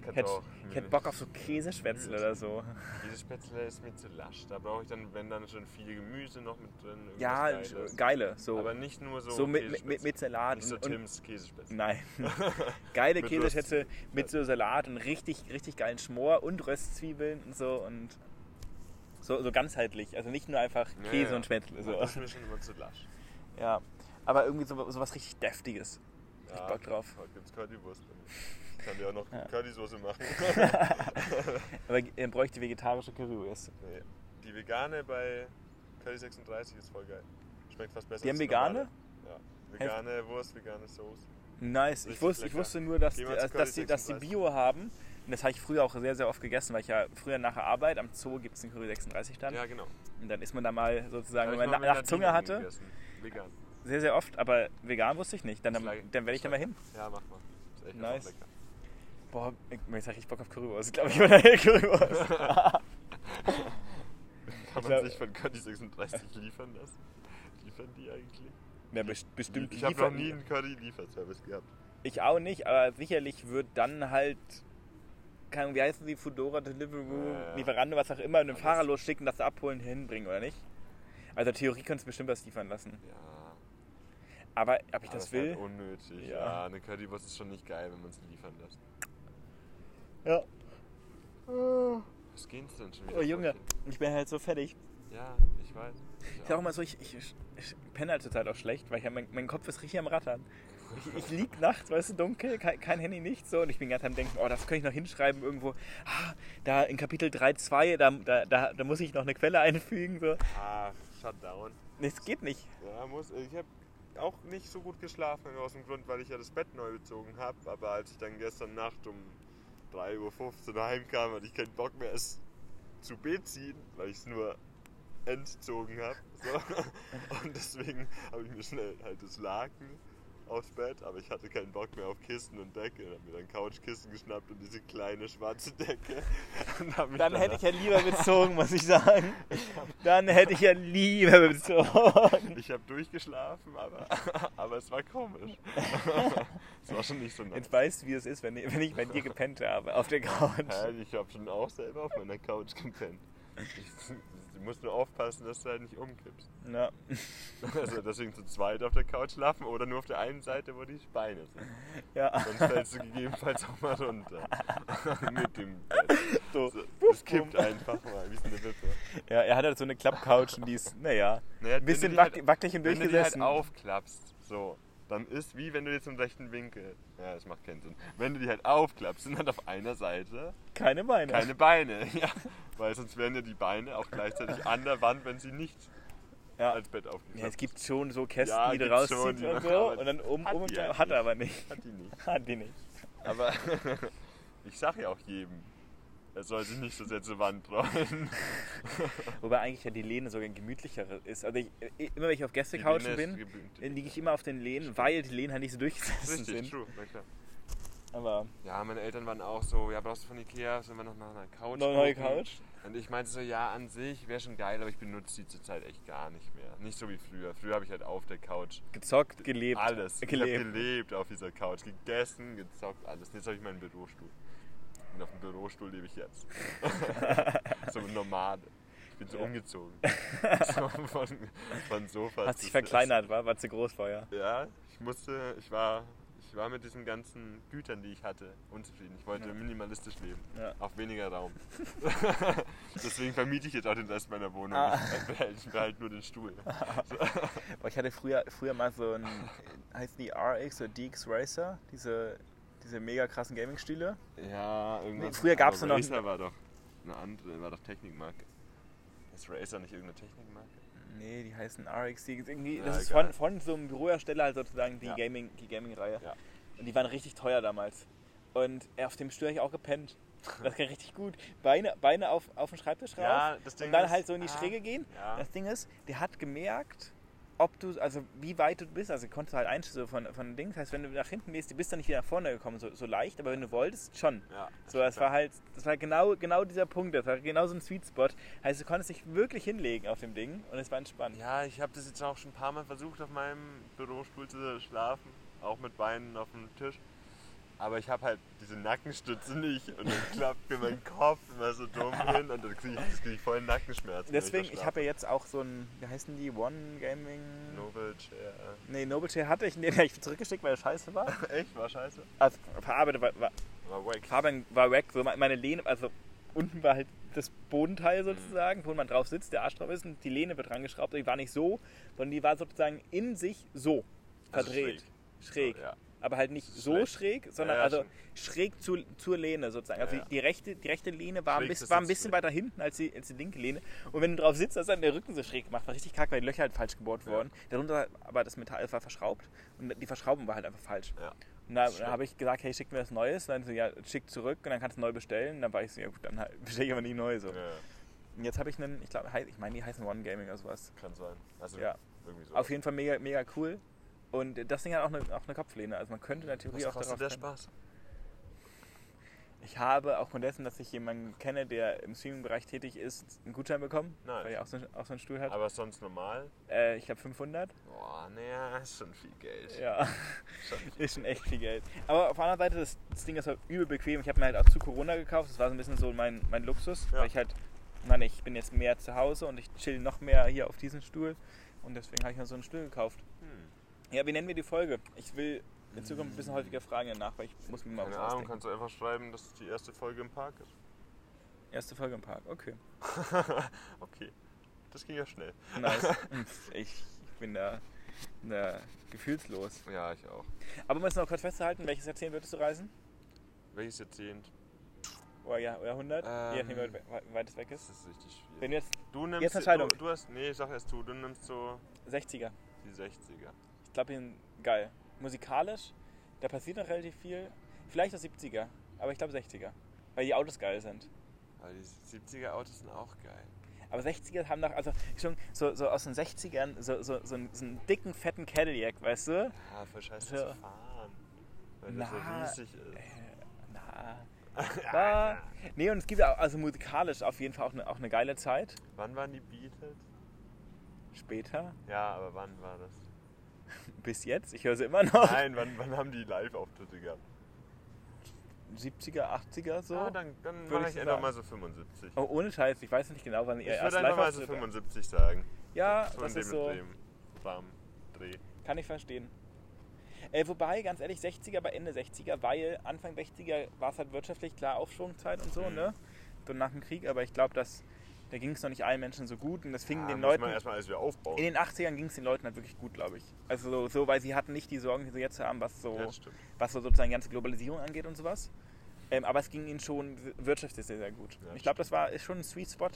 [SPEAKER 1] Ich
[SPEAKER 2] kannst
[SPEAKER 1] hätte,
[SPEAKER 2] auch.
[SPEAKER 1] ich hätte Bock auf so Käsespätzle oder so.
[SPEAKER 2] Diese Spätzle ist mir zu lasch. Da brauche ich dann, wenn dann schon viel Gemüse noch mit drin.
[SPEAKER 1] Ja,
[SPEAKER 2] Geiles.
[SPEAKER 1] geile. So,
[SPEAKER 2] Aber nicht nur so.
[SPEAKER 1] so mit, mit, mit,
[SPEAKER 2] Käsespätzle.
[SPEAKER 1] Salat.
[SPEAKER 2] Nicht so
[SPEAKER 1] und,
[SPEAKER 2] Tims Käsespätzle.
[SPEAKER 1] nein. geile
[SPEAKER 2] Röst-
[SPEAKER 1] mit so Salat und richtig, richtig geilen Schmor und Röstzwiebeln und so und so, so ganzheitlich. Also nicht nur einfach
[SPEAKER 2] Ja,
[SPEAKER 1] Käse
[SPEAKER 2] ja.
[SPEAKER 1] und Spätzle. So.
[SPEAKER 2] Das ist mir schon immer zu lasch.
[SPEAKER 1] Ja, aber irgendwie so, so was richtig Deftiges.
[SPEAKER 2] Ja,
[SPEAKER 1] Bock drauf.
[SPEAKER 2] Heute gibt's Currywurst. Ich kann dir auch noch
[SPEAKER 1] Ja.
[SPEAKER 2] Currysoße machen.
[SPEAKER 1] Aber er bräuchte vegetarische Currywurst.
[SPEAKER 2] nee. Die vegane bei Curry 36 ist voll geil. Schmeckt fast besser
[SPEAKER 1] Die haben vegane?
[SPEAKER 2] Ja. Vegane Wurst, vegane Soße.
[SPEAKER 1] Nice. Ich,
[SPEAKER 2] Richtig
[SPEAKER 1] wusste, ich wusste nur, dass, die, dass, die, dass die
[SPEAKER 2] 36.
[SPEAKER 1] Bio haben. Und das habe ich früher auch sehr, sehr oft gegessen, weil ich ja früher nach der Arbeit am Zoo gibt es den Curry 36 stand.
[SPEAKER 2] Ja, genau.
[SPEAKER 1] Und dann ist man da mal sozusagen, wenn
[SPEAKER 2] ich
[SPEAKER 1] man
[SPEAKER 2] mal
[SPEAKER 1] na-
[SPEAKER 2] mit
[SPEAKER 1] nach Zunge hatte,
[SPEAKER 2] gegessen. Vegan.
[SPEAKER 1] sehr, sehr oft. Aber vegan wusste ich nicht. Dann, dann, dann werde ich da mal hin.
[SPEAKER 2] Ja, mach mal. Ist echt
[SPEAKER 1] Nice.
[SPEAKER 2] lecker.
[SPEAKER 1] Boah, ich, jetzt habe ich Bock auf Currywurst. Glaube ich, oder Currywurst.
[SPEAKER 2] Kann
[SPEAKER 1] Ich
[SPEAKER 2] man
[SPEAKER 1] glaub-
[SPEAKER 2] sich von Curry 36 liefern lassen? Liefern die eigentlich?
[SPEAKER 1] ja, best- bestimmt
[SPEAKER 2] Ich habe noch nie einen Curry-Lieferservice gehabt.
[SPEAKER 1] Ich auch nicht, aber sicherlich wird dann halt, Ahnung, wie heißen die, Foodora, Deliveroo,
[SPEAKER 2] Ja, ja.
[SPEAKER 1] Lieferando, was auch immer, einen
[SPEAKER 2] Alles.
[SPEAKER 1] Fahrer losschicken, das abholen, hinbringen, oder nicht? Also Theorie kannst du bestimmt was liefern lassen.
[SPEAKER 2] Ja.
[SPEAKER 1] Aber ob ich
[SPEAKER 2] aber
[SPEAKER 1] das
[SPEAKER 2] ist
[SPEAKER 1] will?
[SPEAKER 2] Halt unnötig.
[SPEAKER 1] Ja.
[SPEAKER 2] Ja. eine Currywurst ist schon nicht geil, wenn man sie liefern lässt.
[SPEAKER 1] Ja.
[SPEAKER 2] Was geht's denn schon wieder?
[SPEAKER 1] Oh Junge, ich bin halt so fertig.
[SPEAKER 2] Ja, ich weiß. Ich
[SPEAKER 1] Ich sag auch mal so, ich, ich, ich penne halt zurzeit auch schlecht, weil ich, mein, mein Kopf ist richtig am Rattern. Ich, ich lieg nachts, weißt du, dunkel, kein, kein Handy, nichts so. Und ich bin ganz am denken, oh, das könnte ich noch hinschreiben irgendwo. Ah, da in Kapitel 3.2, da, da, da, da muss ich noch eine Quelle einfügen. So.
[SPEAKER 2] Ah, Shutdown.
[SPEAKER 1] Nee, es geht nicht.
[SPEAKER 2] Ja, muss. Ich habe auch nicht so gut geschlafen, aus dem Grund, weil ich ja das Bett neu bezogen habe. Aber als ich dann gestern Nacht um 3.15 Uhr heimkam, hatte ich keinen Bock mehr, es zu beziehen, weil ich es nur entzogen habe. So. Und deswegen habe ich mir schnell halt das Laken aufs Bett, aber ich hatte keinen Bock mehr auf Kissen und Decke. Ich habe mir dann Couchkissen geschnappt und diese kleine schwarze Decke.
[SPEAKER 1] Dann
[SPEAKER 2] danach-
[SPEAKER 1] hätte ich ja lieber bezogen, muss ich sagen. Dann hätte ich ja lieber bezogen.
[SPEAKER 2] Ich habe durchgeschlafen, aber, aber es war komisch. es war schon nicht so nice.
[SPEAKER 1] Jetzt weißt du, wie es ist, wenn ich, wenn ich bei dir gepennt habe, auf der Couch.
[SPEAKER 2] Hä, ich habe schon auch selber auf meiner Couch gepennt. Ich, du musst nur aufpassen, dass du halt nicht umkippst.
[SPEAKER 1] Ja.
[SPEAKER 2] Also deswegen zu zweit auf der Couch schlafen oder nur auf der einen Seite, wo die Beine sind.
[SPEAKER 1] ja.
[SPEAKER 2] Sonst fällst du gegebenenfalls auch mal runter. Mit dem Bett.
[SPEAKER 1] So.
[SPEAKER 2] Es kippt einfach mal, wie so eine Wippe.
[SPEAKER 1] ja, er hat halt so eine Klappcouch und die ist, naja,
[SPEAKER 2] Naja,
[SPEAKER 1] ein bisschen
[SPEAKER 2] wenn du die
[SPEAKER 1] wack, wackelig und
[SPEAKER 2] Wenn du die halt aufklappst, so, dann ist wie wenn du jetzt im rechten Winkel. Ja, das macht keinen Sinn. Wenn du die halt aufklappst, sind halt auf einer Seite
[SPEAKER 1] Keine Beine.
[SPEAKER 2] keine Beine. Ja, weil sonst wären ja die Beine auch gleichzeitig an der Wand, wenn sie nicht
[SPEAKER 1] ja.
[SPEAKER 2] als Bett aufgeklappt
[SPEAKER 1] ja, es gibt schon so Kästen,
[SPEAKER 2] Ja,
[SPEAKER 1] die du rauszieht und so und dann um,
[SPEAKER 2] hat
[SPEAKER 1] um und Hat
[SPEAKER 2] nicht.
[SPEAKER 1] er aber nicht.
[SPEAKER 2] Hat die nicht.
[SPEAKER 1] Hat die nicht.
[SPEAKER 2] Aber ich sag ja auch jedem, er soll sich nicht so sehr zur Wand rollen.
[SPEAKER 1] Wobei eigentlich ja die Lehne sogar gemütlicher ist. Also ich, immer wenn ich auf Gästecouchen bin, liege ich immer auf den Lehnen, weil die Lehnen halt nicht so durchgesessen
[SPEAKER 2] Richtig,
[SPEAKER 1] sind.
[SPEAKER 2] true, na klar.
[SPEAKER 1] Aber
[SPEAKER 2] Ja, meine Eltern waren auch so, ja, brauchst du von Ikea, sollen wir noch nach einer Couch
[SPEAKER 1] noch eine neue? Couch.
[SPEAKER 2] Und ich meinte so, ja, an sich wäre schon geil, aber ich benutze die zurzeit echt gar nicht mehr. Nicht so wie früher. Früher habe ich halt auf der Couch
[SPEAKER 1] Gezockt, gelebt.
[SPEAKER 2] alles.
[SPEAKER 1] Gelebt.
[SPEAKER 2] Ich habe gelebt auf dieser Couch, gegessen, gezockt, alles. Jetzt habe ich meinen Bürostuhl. Und auf dem Bürostuhl lebe ich jetzt. so ein Nomade. Ich bin so
[SPEAKER 1] Ja.
[SPEAKER 2] umgezogen. so von, von Sofa
[SPEAKER 1] Hat
[SPEAKER 2] zu
[SPEAKER 1] sich verkleinert, war, war zu groß vorher.
[SPEAKER 2] Ja, ich musste, ich war, ich war mit diesen ganzen Gütern, die ich hatte, unzufrieden. Ich wollte
[SPEAKER 1] Ja.
[SPEAKER 2] minimalistisch leben.
[SPEAKER 1] Ja.
[SPEAKER 2] Auf weniger Raum. Deswegen vermiete ich jetzt auch den Rest meiner Wohnung.
[SPEAKER 1] Ah.
[SPEAKER 2] Ich behalte, ich behalte nur den Stuhl.
[SPEAKER 1] Aber ich hatte früher, früher mal so ein, heißt die RX oder DX Racer, diese, diese mega krassen Gaming-Stühle.
[SPEAKER 2] Ja, irgendwas.
[SPEAKER 1] Nee, früher
[SPEAKER 2] Aber
[SPEAKER 1] nur noch-
[SPEAKER 2] Razer war doch eine andere, war doch Technikmarke. Ist Razer nicht irgendeine Technikmarke?
[SPEAKER 1] Nee, die heißen RX. Irgendwie,
[SPEAKER 2] Ja,
[SPEAKER 1] das ist von, von so einem Bürohersteller halt sozusagen die
[SPEAKER 2] Ja.
[SPEAKER 1] Gaming, die Gaming-Reihe.
[SPEAKER 2] Ja.
[SPEAKER 1] Und die waren richtig teuer damals. Und äh, auf dem Stuhl habe ich auch gepennt. Das ging richtig gut. Beine, Beine auf, auf den Schreibtisch rauf.
[SPEAKER 2] Ja, das Ding
[SPEAKER 1] und dann
[SPEAKER 2] ist-
[SPEAKER 1] halt so in die
[SPEAKER 2] ah,
[SPEAKER 1] Schräge gehen. Das Ding ist, der hat gemerkt, ob du, also wie weit du bist. Also konntest du halt einstellen so von, von Ding. Das heißt, wenn du nach hinten gehst, du bist dann nicht wieder nach vorne gekommen, so, so leicht, aber wenn du wolltest, schon.
[SPEAKER 2] Ja,
[SPEAKER 1] So, das war halt, das war genau, genau dieser Punkt, das war genau so ein Sweet Spot. Heißt, du konntest dich wirklich hinlegen auf dem Ding und es war entspannt.
[SPEAKER 2] Ja, ich habe das jetzt auch schon ein paar Mal versucht, auf meinem Bürostuhl zu schlafen, auch mit Beinen auf dem Tisch. Aber ich habe halt diese Nackenstütze nicht und dann klappt mir mein Kopf immer so dumm hin und dann kriege ich, krieg ich voll Nackenschmerzen.
[SPEAKER 1] Deswegen, ich
[SPEAKER 2] schlafe.
[SPEAKER 1] habe ja jetzt auch so ein, wie heißen die, One Gaming...
[SPEAKER 2] Novel Chair.
[SPEAKER 1] Nee, Noble Chair hatte ich, habe ich zurückgeschickt, weil er scheiße war.
[SPEAKER 2] Echt? War scheiße?
[SPEAKER 1] Also verarbeitet war, war,
[SPEAKER 2] War wack.
[SPEAKER 1] Fabian war weg, so meine Lehne, also unten war halt das Bodenteil sozusagen, wo man drauf sitzt, der Arsch drauf ist und die Lehne wird dran geschraubt. Die war nicht so, sondern die war sozusagen in sich so
[SPEAKER 2] Also
[SPEAKER 1] verdreht. schräg.
[SPEAKER 2] So, ja.
[SPEAKER 1] Aber halt nicht so
[SPEAKER 2] Schlecht.
[SPEAKER 1] schräg, sondern
[SPEAKER 2] Ja, ja,
[SPEAKER 1] also schräg zu, zur Lehne sozusagen. Also
[SPEAKER 2] Ja.
[SPEAKER 1] Die, rechte, die rechte Lehne war ein, bisschen, war ein bisschen weiter hinten als die, als die linke Lehne. Und wenn du drauf sitzt, ist dann der Rücken so schräg gemacht. War richtig kack, weil die Löcher halt falsch gebohrt wurden. Darunter aber das Metall war verschraubt und die Verschraubung war halt einfach falsch. Und da, habe ich gesagt, hey, schick mir was Neues. Und dann so, ja, schick zurück und dann kannst du neu bestellen. Und dann war ich so, ja gut, dann halt- bestelle ich aber nie neu. So. Und jetzt habe ich einen, ich glaube, ich meine, die heißen One Gaming oder sowas.
[SPEAKER 2] kann sein. Also
[SPEAKER 1] Ja.
[SPEAKER 2] irgendwie so.
[SPEAKER 1] Auf jeden Fall mega, mega cool. Und das Ding hat auch eine, auch eine Kopflehne. Also man könnte in der Theorie
[SPEAKER 2] Was
[SPEAKER 1] auch darauf
[SPEAKER 2] der. Spaß?
[SPEAKER 1] Ich habe aufgrund dessen, dass ich jemanden kenne, der im Streaming-Bereich tätig ist, einen Gutschein bekommen,
[SPEAKER 2] Nice.
[SPEAKER 1] weil er auch so, auch so einen Stuhl hat.
[SPEAKER 2] Aber sonst normal?
[SPEAKER 1] Äh, ich glaube 500.
[SPEAKER 2] Boah, naja, ist schon viel Geld.
[SPEAKER 1] Ja,
[SPEAKER 2] Schon viel.
[SPEAKER 1] ist schon echt viel Geld. Aber auf der anderen Seite, das, das Ding ist halt übel bequem. Ich habe mir halt auch zu Corona gekauft. Das war so ein bisschen so mein, mein Luxus.
[SPEAKER 2] Ja.
[SPEAKER 1] Weil ich halt, meine, ich bin jetzt mehr zu Hause und ich chill noch mehr hier auf diesem Stuhl. Und deswegen habe ich mir so einen Stuhl gekauft. Ja, wie nennen wir die Folge? Ich will in Zukunft ein bisschen häufiger Fragen danach, weil ich muss mir mal
[SPEAKER 2] Keine
[SPEAKER 1] was
[SPEAKER 2] Ahnung,
[SPEAKER 1] ausdenken.
[SPEAKER 2] kannst du einfach schreiben, dass es die erste Folge im Park ist.
[SPEAKER 1] Erste Folge im Park, okay.
[SPEAKER 2] okay. Das ging ja schnell.
[SPEAKER 1] Nice. ich, ich bin da, da gefühlslos.
[SPEAKER 2] Ja, ich auch.
[SPEAKER 1] Aber um es noch kurz festzuhalten, welches Jahrzehnt würdest du reisen?
[SPEAKER 2] Welches Jahrzehnt?
[SPEAKER 1] Oder, ja, oder 100?
[SPEAKER 2] Ähm,
[SPEAKER 1] Je nachdem, wie weit- wie weit es weg
[SPEAKER 2] Das
[SPEAKER 1] ist.
[SPEAKER 2] ist richtig schwierig.
[SPEAKER 1] Wenn du jetzt
[SPEAKER 2] du nimmst
[SPEAKER 1] Jetzt Entscheidung.
[SPEAKER 2] Du, du hast. Nee, sag erst du. Du nimmst so
[SPEAKER 1] 60er.
[SPEAKER 2] die 60er.
[SPEAKER 1] Ich glaube, die sind geil. Musikalisch, da passiert noch relativ viel. Vielleicht auch 70er, aber ich glaube 60er. Weil die Autos geil sind.
[SPEAKER 2] Weil die 70er Autos sind auch geil.
[SPEAKER 1] Aber 60er haben doch, also schon so, so aus den 60ern, so, so, so, einen, so einen dicken, fetten Cadillac, weißt du?
[SPEAKER 2] Ja, voll scheiße
[SPEAKER 1] So.
[SPEAKER 2] zu fahren. Weil
[SPEAKER 1] Na,
[SPEAKER 2] das so riesig ist.
[SPEAKER 1] Äh, na. Na. Nee, und es gibt auch, also musikalisch auf jeden Fall auch eine, auch eine geile Zeit.
[SPEAKER 2] Wann waren die Beatles?
[SPEAKER 1] Später,
[SPEAKER 2] Ja, aber wann war das?
[SPEAKER 1] bis jetzt, ich höre sie immer noch.
[SPEAKER 2] Nein, wann, wann haben die Live-Auftritte gehabt?
[SPEAKER 1] 70er, 80er so.
[SPEAKER 2] Ah, dann, dann
[SPEAKER 1] Würde
[SPEAKER 2] mache
[SPEAKER 1] ich
[SPEAKER 2] ich einfach mal so 75.
[SPEAKER 1] oh, ohne Scheiß, ich weiß nicht genau, wann ihr
[SPEAKER 2] ich
[SPEAKER 1] erst
[SPEAKER 2] würde einfach mal so
[SPEAKER 1] Live-Auftritt-
[SPEAKER 2] 75 sagen.
[SPEAKER 1] Ja,
[SPEAKER 2] so
[SPEAKER 1] das ist
[SPEAKER 2] dem,
[SPEAKER 1] so,
[SPEAKER 2] dem Rahmen, Dreh.
[SPEAKER 1] kann ich verstehen. Äh, wobei, ganz ehrlich, 60er bei Ende 60er, weil Anfang 60er war es halt wirtschaftlich klar Aufschwungzeit und so,
[SPEAKER 2] Mhm.
[SPEAKER 1] ne? So nach dem Krieg, aber ich glaube, dass da ging es noch nicht allen Menschen so gut und das fing
[SPEAKER 2] Ja,
[SPEAKER 1] den Leuten.
[SPEAKER 2] man erstmal alles wieder aufbauen.
[SPEAKER 1] In den 80ern ging es den Leuten halt wirklich gut, glaube ich. Also so, so, weil sie hatten nicht die Sorgen, die sie jetzt haben, was so,
[SPEAKER 2] Ja,
[SPEAKER 1] was so sozusagen die ganze Globalisierung angeht und sowas. Ähm, aber es ging ihnen schon wirtschaftlich sehr, sehr gut.
[SPEAKER 2] Ja,
[SPEAKER 1] ich glaube, das war ist schon ein Sweet Spot.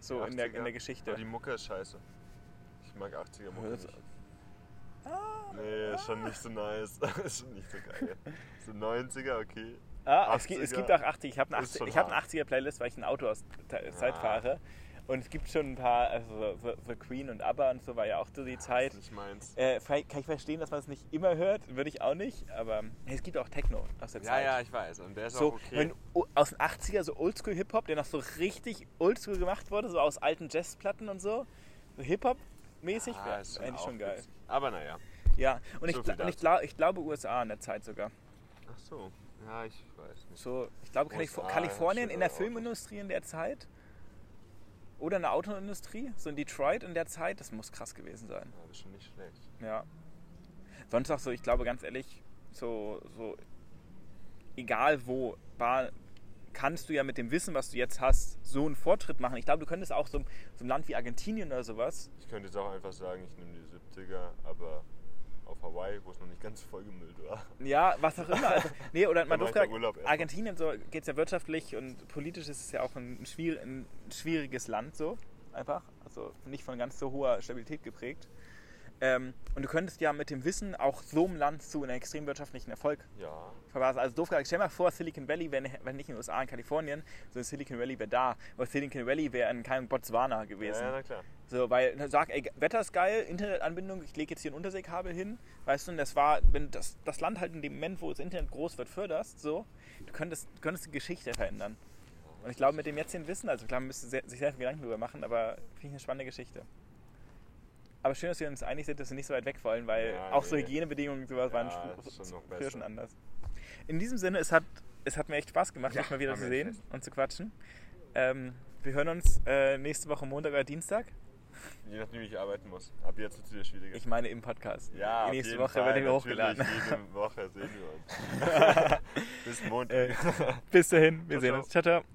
[SPEAKER 1] So in der,
[SPEAKER 2] 80er,
[SPEAKER 1] in der Geschichte.
[SPEAKER 2] Aber die Mucke ist scheiße. Ich mag 80er Mucke nicht.
[SPEAKER 1] Ah,
[SPEAKER 2] Nee, ist schon nicht so nice. ist schon nicht so geil. So 90er, okay.
[SPEAKER 1] Ah, es, gibt, es
[SPEAKER 2] 80er
[SPEAKER 1] gibt auch 80. Ich habe eine,
[SPEAKER 2] ist
[SPEAKER 1] 80,
[SPEAKER 2] schon
[SPEAKER 1] ich hab eine
[SPEAKER 2] hart.
[SPEAKER 1] 80er Playlist, weil ich ein Auto aus der Zeit
[SPEAKER 2] Ah.
[SPEAKER 1] fahre. Und es gibt schon ein paar, also so, so Queen und ABBA und so war ja auch so die Zeit.
[SPEAKER 2] Das ist nicht meins.
[SPEAKER 1] Äh, kann ich verstehen, dass man es nicht immer hört, würde ich auch nicht, aber es gibt auch Techno aus der
[SPEAKER 2] Ja,
[SPEAKER 1] Zeit.
[SPEAKER 2] ja, ich weiß. Und der ist
[SPEAKER 1] So,
[SPEAKER 2] auch okay.
[SPEAKER 1] wenn, aus den 80er, so Oldschool-Hip-Hop, der noch so richtig Oldschool gemacht wurde, so aus alten Jazzplatten und so. So Hip-Hop-mäßig,
[SPEAKER 2] Ah,
[SPEAKER 1] wäre eigentlich
[SPEAKER 2] auch
[SPEAKER 1] schon geil.
[SPEAKER 2] witzig. Aber naja.
[SPEAKER 1] Ja, und, ich,
[SPEAKER 2] So viel
[SPEAKER 1] und ich, glaub, ich glaube USA in der Zeit sogar.
[SPEAKER 2] Ach so. Ja, ich weiß nicht.
[SPEAKER 1] So, ich glaube Kalif
[SPEAKER 2] USA,
[SPEAKER 1] Kalifornien in der. Filmindustrie in der Zeit oder in der Autoindustrie, so in Detroit in der Zeit, das muss krass gewesen sein.
[SPEAKER 2] Ja, das ist schon nicht schlecht.
[SPEAKER 1] Ja. Sonst auch so, ich glaube ganz ehrlich, so, so egal wo, war, kannst du ja mit dem Wissen, was du jetzt hast, so einen Fortschritt machen. Ich glaube, du könntest auch so, so ein Land wie Argentinien oder sowas.
[SPEAKER 2] Ich könnte jetzt auch einfach sagen, ich nehme die 70er, aber auf Hawaii, wo es noch nicht ganz vollgemüllt war.
[SPEAKER 1] Ja, was auch immer. Also, nee, oder man durfte
[SPEAKER 2] Urlaub.
[SPEAKER 1] Argentinien so geht es ja wirtschaftlich und politisch ist es ja auch ein, schwier ein schwieriges Land so einfach, also nicht von ganz so hoher Stabilität geprägt. Ähm, und du könntest ja mit dem Wissen auch so einem Land zu einem extrem wirtschaftlichen Erfolg
[SPEAKER 2] Ja.
[SPEAKER 1] verweisen. Also doof gesagt, stell mal vor, Silicon Valley wäre wenn nicht in den USA, in Kalifornien, sondern Silicon Valley wäre da. Aber Silicon Valley wäre in keinem Botswana
[SPEAKER 2] Ja,
[SPEAKER 1] gewesen.
[SPEAKER 2] ja, na klar.
[SPEAKER 1] So, weil sag, ey, Wetter ist geil, Internetanbindung, ich lege jetzt hier ein Unterseekabel hin, weißt du, und das war, wenn das, das Land halt in dem Moment, wo das Internet groß wird, förderst, so, du könntest, du könntest die Geschichte verändern. Und ich glaube, mit dem jetzigen Wissen, also klar, man müsste sehr, sich sehr viel Gedanken darüber machen, aber finde ich eine spannende Geschichte. Aber schön, dass wir uns einig sind, dass wir nicht so weit weg wollen, weil
[SPEAKER 2] Ja,
[SPEAKER 1] auch so
[SPEAKER 2] nee.
[SPEAKER 1] Hygienebedingungen und sowas waren
[SPEAKER 2] Ja, noch
[SPEAKER 1] früher schon anders. In diesem Sinne, es hat, es hat mir echt Spaß gemacht,
[SPEAKER 2] Ja,
[SPEAKER 1] dich mal wieder zu sehen und zu quatschen. Ähm, wir hören uns äh, nächste Woche Montag oder Dienstag.
[SPEAKER 2] Je nachdem, wie ich arbeiten muss. Ab jetzt wird es wieder schwieriger.
[SPEAKER 1] Ich meine im Podcast.
[SPEAKER 2] ja,
[SPEAKER 1] nächste Woche
[SPEAKER 2] Fall,
[SPEAKER 1] wird er
[SPEAKER 2] natürlich,
[SPEAKER 1] hochgeladen.
[SPEAKER 2] Jede Woche sehen wir uns. Bis Montag.
[SPEAKER 1] Äh, bis dahin, wir
[SPEAKER 2] Ciao,
[SPEAKER 1] sehen uns. Ciao, ciao.